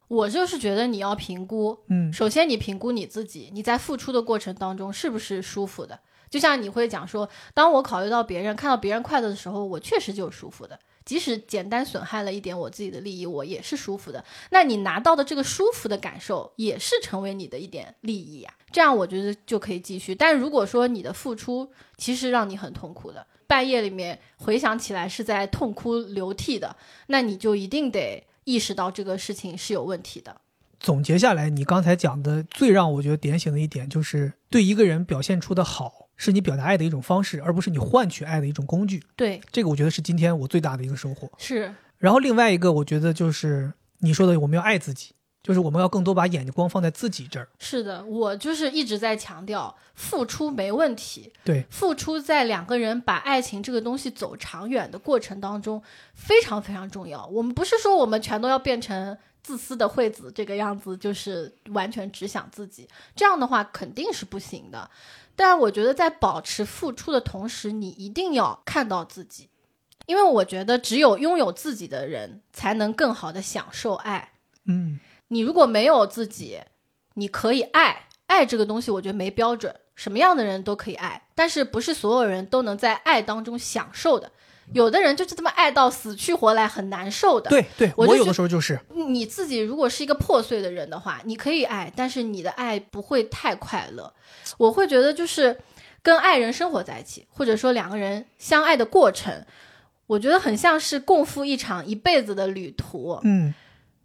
我就是觉得你要评估，嗯，首先你评估你自己，你在付出的过程当中是不是舒服的？就像你会讲说，当我考虑到别人，看到别人快乐的时候，我确实就是舒服的。即使简单损害了一点我自己的利益，我也是舒服的。那你拿到的这个舒服的感受，也是成为你的一点利益呀。这样我觉得就可以继续。但如果说你的付出其实让你很痛苦的，半夜里面回想起来是在痛哭流涕的，那你就一定得意识到这个事情是有问题的。总结下来，你刚才讲的最让我觉得点醒的一点，就是对一个人表现出的好，是你表达爱的一种方式，而不是你换取爱的一种工具。对，这个我觉得是今天我最大的一个收获。是。然后另外一个，我觉得就是你说的，我们要爱自己。就是我们要更多把眼光放在自己这儿。是的，我就是一直在强调，付出没问题。对，付出在两个人把爱情这个东西走长远的过程当中，非常非常重要。我们不是说我们全都要变成自私的惠子这个样子，就是完全只想自己，这样的话肯定是不行的。但我觉得在保持付出的同时，你一定要看到自己，因为我觉得只有拥有自己的人，才能更好的享受爱。嗯。你如果没有自己，你可以爱爱这个东西，我觉得没标准，什么样的人都可以爱，但是不是所有人都能在爱当中享受的。有的人就是这么爱到死去活来，很难受的。对对，我有的时候就是你自己如果是一个破碎的人的话，你可以爱，但是你的爱不会太快乐。我会觉得就是跟爱人生活在一起，或者说两个人相爱的过程，我觉得很像是共赴一场一辈子的旅途。嗯。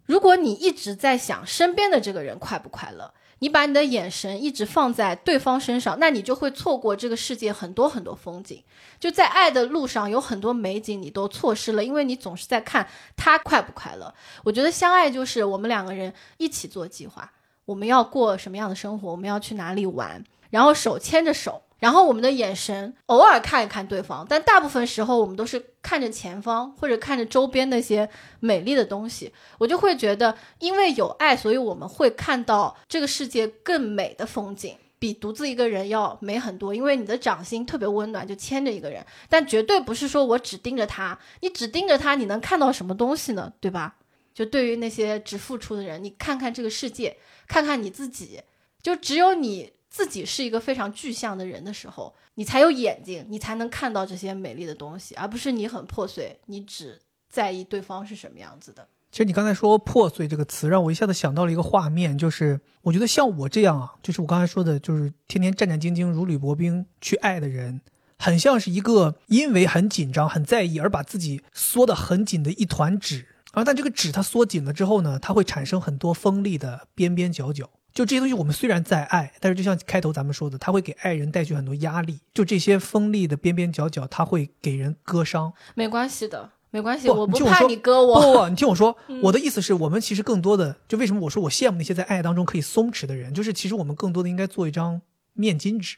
如果你一直在想身边的这个人快不快乐，你把你的眼神一直放在对方身上，那你就会错过这个世界很多很多风景。就在爱的路上，有很多美景你都错失了，因为你总是在看他快不快乐。我觉得相爱就是我们两个人一起做计划，我们要过什么样的生活，我们要去哪里玩，然后手牵着手。然后我们的眼神偶尔看一看对方，但大部分时候我们都是看着前方或者看着周边那些美丽的东西。我就会觉得，因为有爱，所以我们会看到这个世界更美的风景，比独自一个人要美很多。因为你的掌心特别温暖，就牵着一个人，但绝对不是说我只盯着他，你只盯着他，你能看到什么东西呢？对吧？就对于那些只付出的人，你看看这个世界，看看你自己，就只有你。自己是一个非常具象的人的时候，你才有眼睛，你才能看到这些美丽的东西，而不是你很破碎，你只在意对方是什么样子的。其实你刚才说“破碎”这个词，让我一下子想到了一个画面，就是我觉得像我这样啊，就是我刚才说的，就是天天战战兢兢、如履薄冰去爱的人，很像是一个因为很紧张、很在意而把自己缩得很紧的一团纸啊。但这个纸它缩紧了之后呢，它会产生很多锋利的边边角角。就这些东西，我们虽然在爱，但是就像开头咱们说的，它会给爱人带去很多压力。就这些锋利的边边角角，它会给人割伤。没关系的，没关系，我不怕你割我。不，你听我说，我的意思是我们其实更多的，就为什么我说我羡慕那些在爱当中可以松弛的人，就是其实我们更多的应该做一张面巾纸，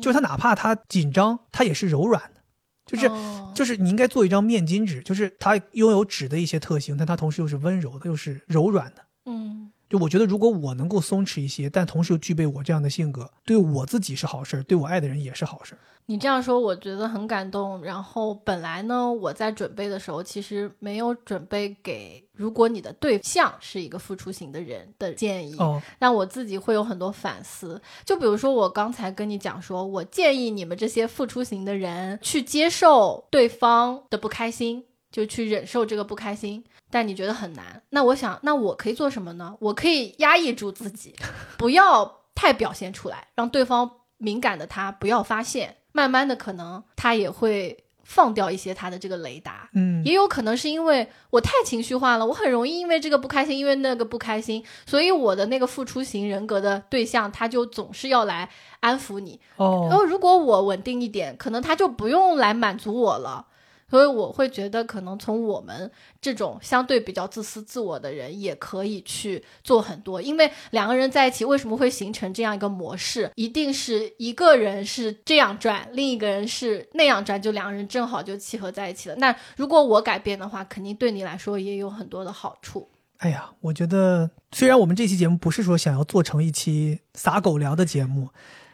就是他哪怕他紧张，他也是柔软的，就是就是你应该做一张面巾纸，就是它拥有纸的一些特性，但它同时又是温柔的，又是柔软的。嗯。就我觉得，如果我能够松弛一些，但同时又具备我这样的性格，对我自己是好事儿，对我爱的人也是好事儿。你这样说，我觉得很感动。然后本来呢，我在准备的时候，其实没有准备给如果你的对象是一个付出型的人的建议。哦，但我自己会有很多反思。就比如说，我刚才跟你讲说，我建议你们这些付出型的人去接受对方的不开心。就去忍受这个不开心，但你觉得很难。那我想，那我可以做什么呢？我可以压抑住自己，不要太表现出来，让对方敏感的他不要发现。慢慢的，可能他也会放掉一些他的这个雷达。嗯，也有可能是因为我太情绪化了，我很容易因为这个不开心，因为那个不开心，所以我的那个付出型人格的对象，他就总是要来安抚你。哦，然后如果我稳定一点，可能他就不用来满足我了。所以我会觉得，可能从我们这种相对比较自私自我的人，也可以去做很多。因为两个人在一起，为什么会形成这样一个模式？一定是一个人是这样转，另一个人是那样转，就两个人正好就契合在一起了。那如果我改变的话，肯定对你来说也有很多的好处。哎呀，我觉得虽然我们这期节目不是说想要做成一期撒狗粮的节目，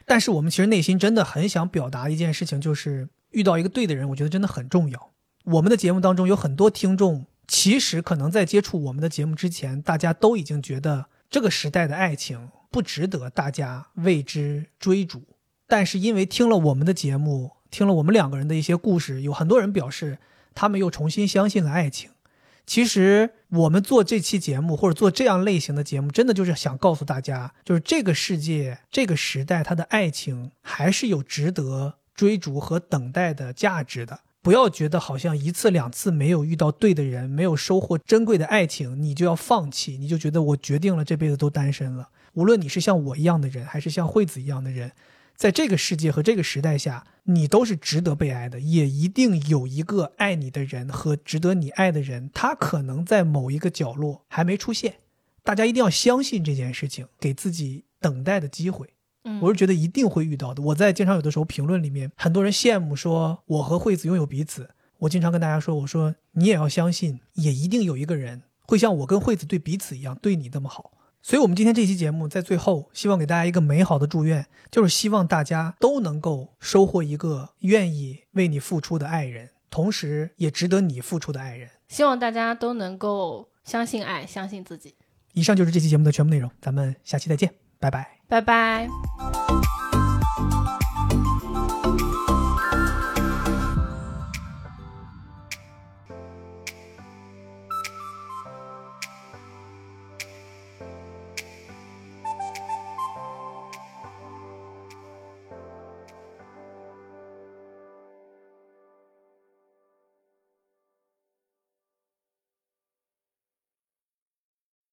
但是我们其实内心真的很想表达一件事情，就是。遇到一个对的人，我觉得真的很重要。我们的节目当中有很多听众，其实可能在接触我们的节目之前，大家都已经觉得这个时代的爱情不值得大家为之追逐。但是因为听了我们的节目，听了我们两个人的一些故事，有很多人表示他们又重新相信了爱情。其实我们做这期节目或者做这样类型的节目，真的就是想告诉大家，就是这个世界、这个时代，它的爱情还是有值得。追逐和等待的价值的，不要觉得好像一次两次没有遇到对的人，没有收获珍贵的爱情，你就要放弃，你就觉得我决定了这辈子都单身了。无论你是像我一样的人，还是像惠子一样的人，在这个世界和这个时代下，你都是值得被爱的，也一定有一个爱你的人和值得你爱的人，他可能在某一个角落还没出现。大家一定要相信这件事情，给自己等待的机会。我是觉得一定会遇到的。我在经常有的时候评论里面，很多人羡慕说我和惠子拥有彼此。我经常跟大家说，我说你也要相信，也一定有一个人会像我跟惠子对彼此一样对你那么好。所以，我们今天这期节目在最后，希望给大家一个美好的祝愿，就是希望大家都能够收获一个愿意为你付出的爱人，同时也值得你付出的爱人。希望大家都能够相信爱，相信自己。以上就是这期节目的全部内容，咱们下期再见，拜拜。拜拜。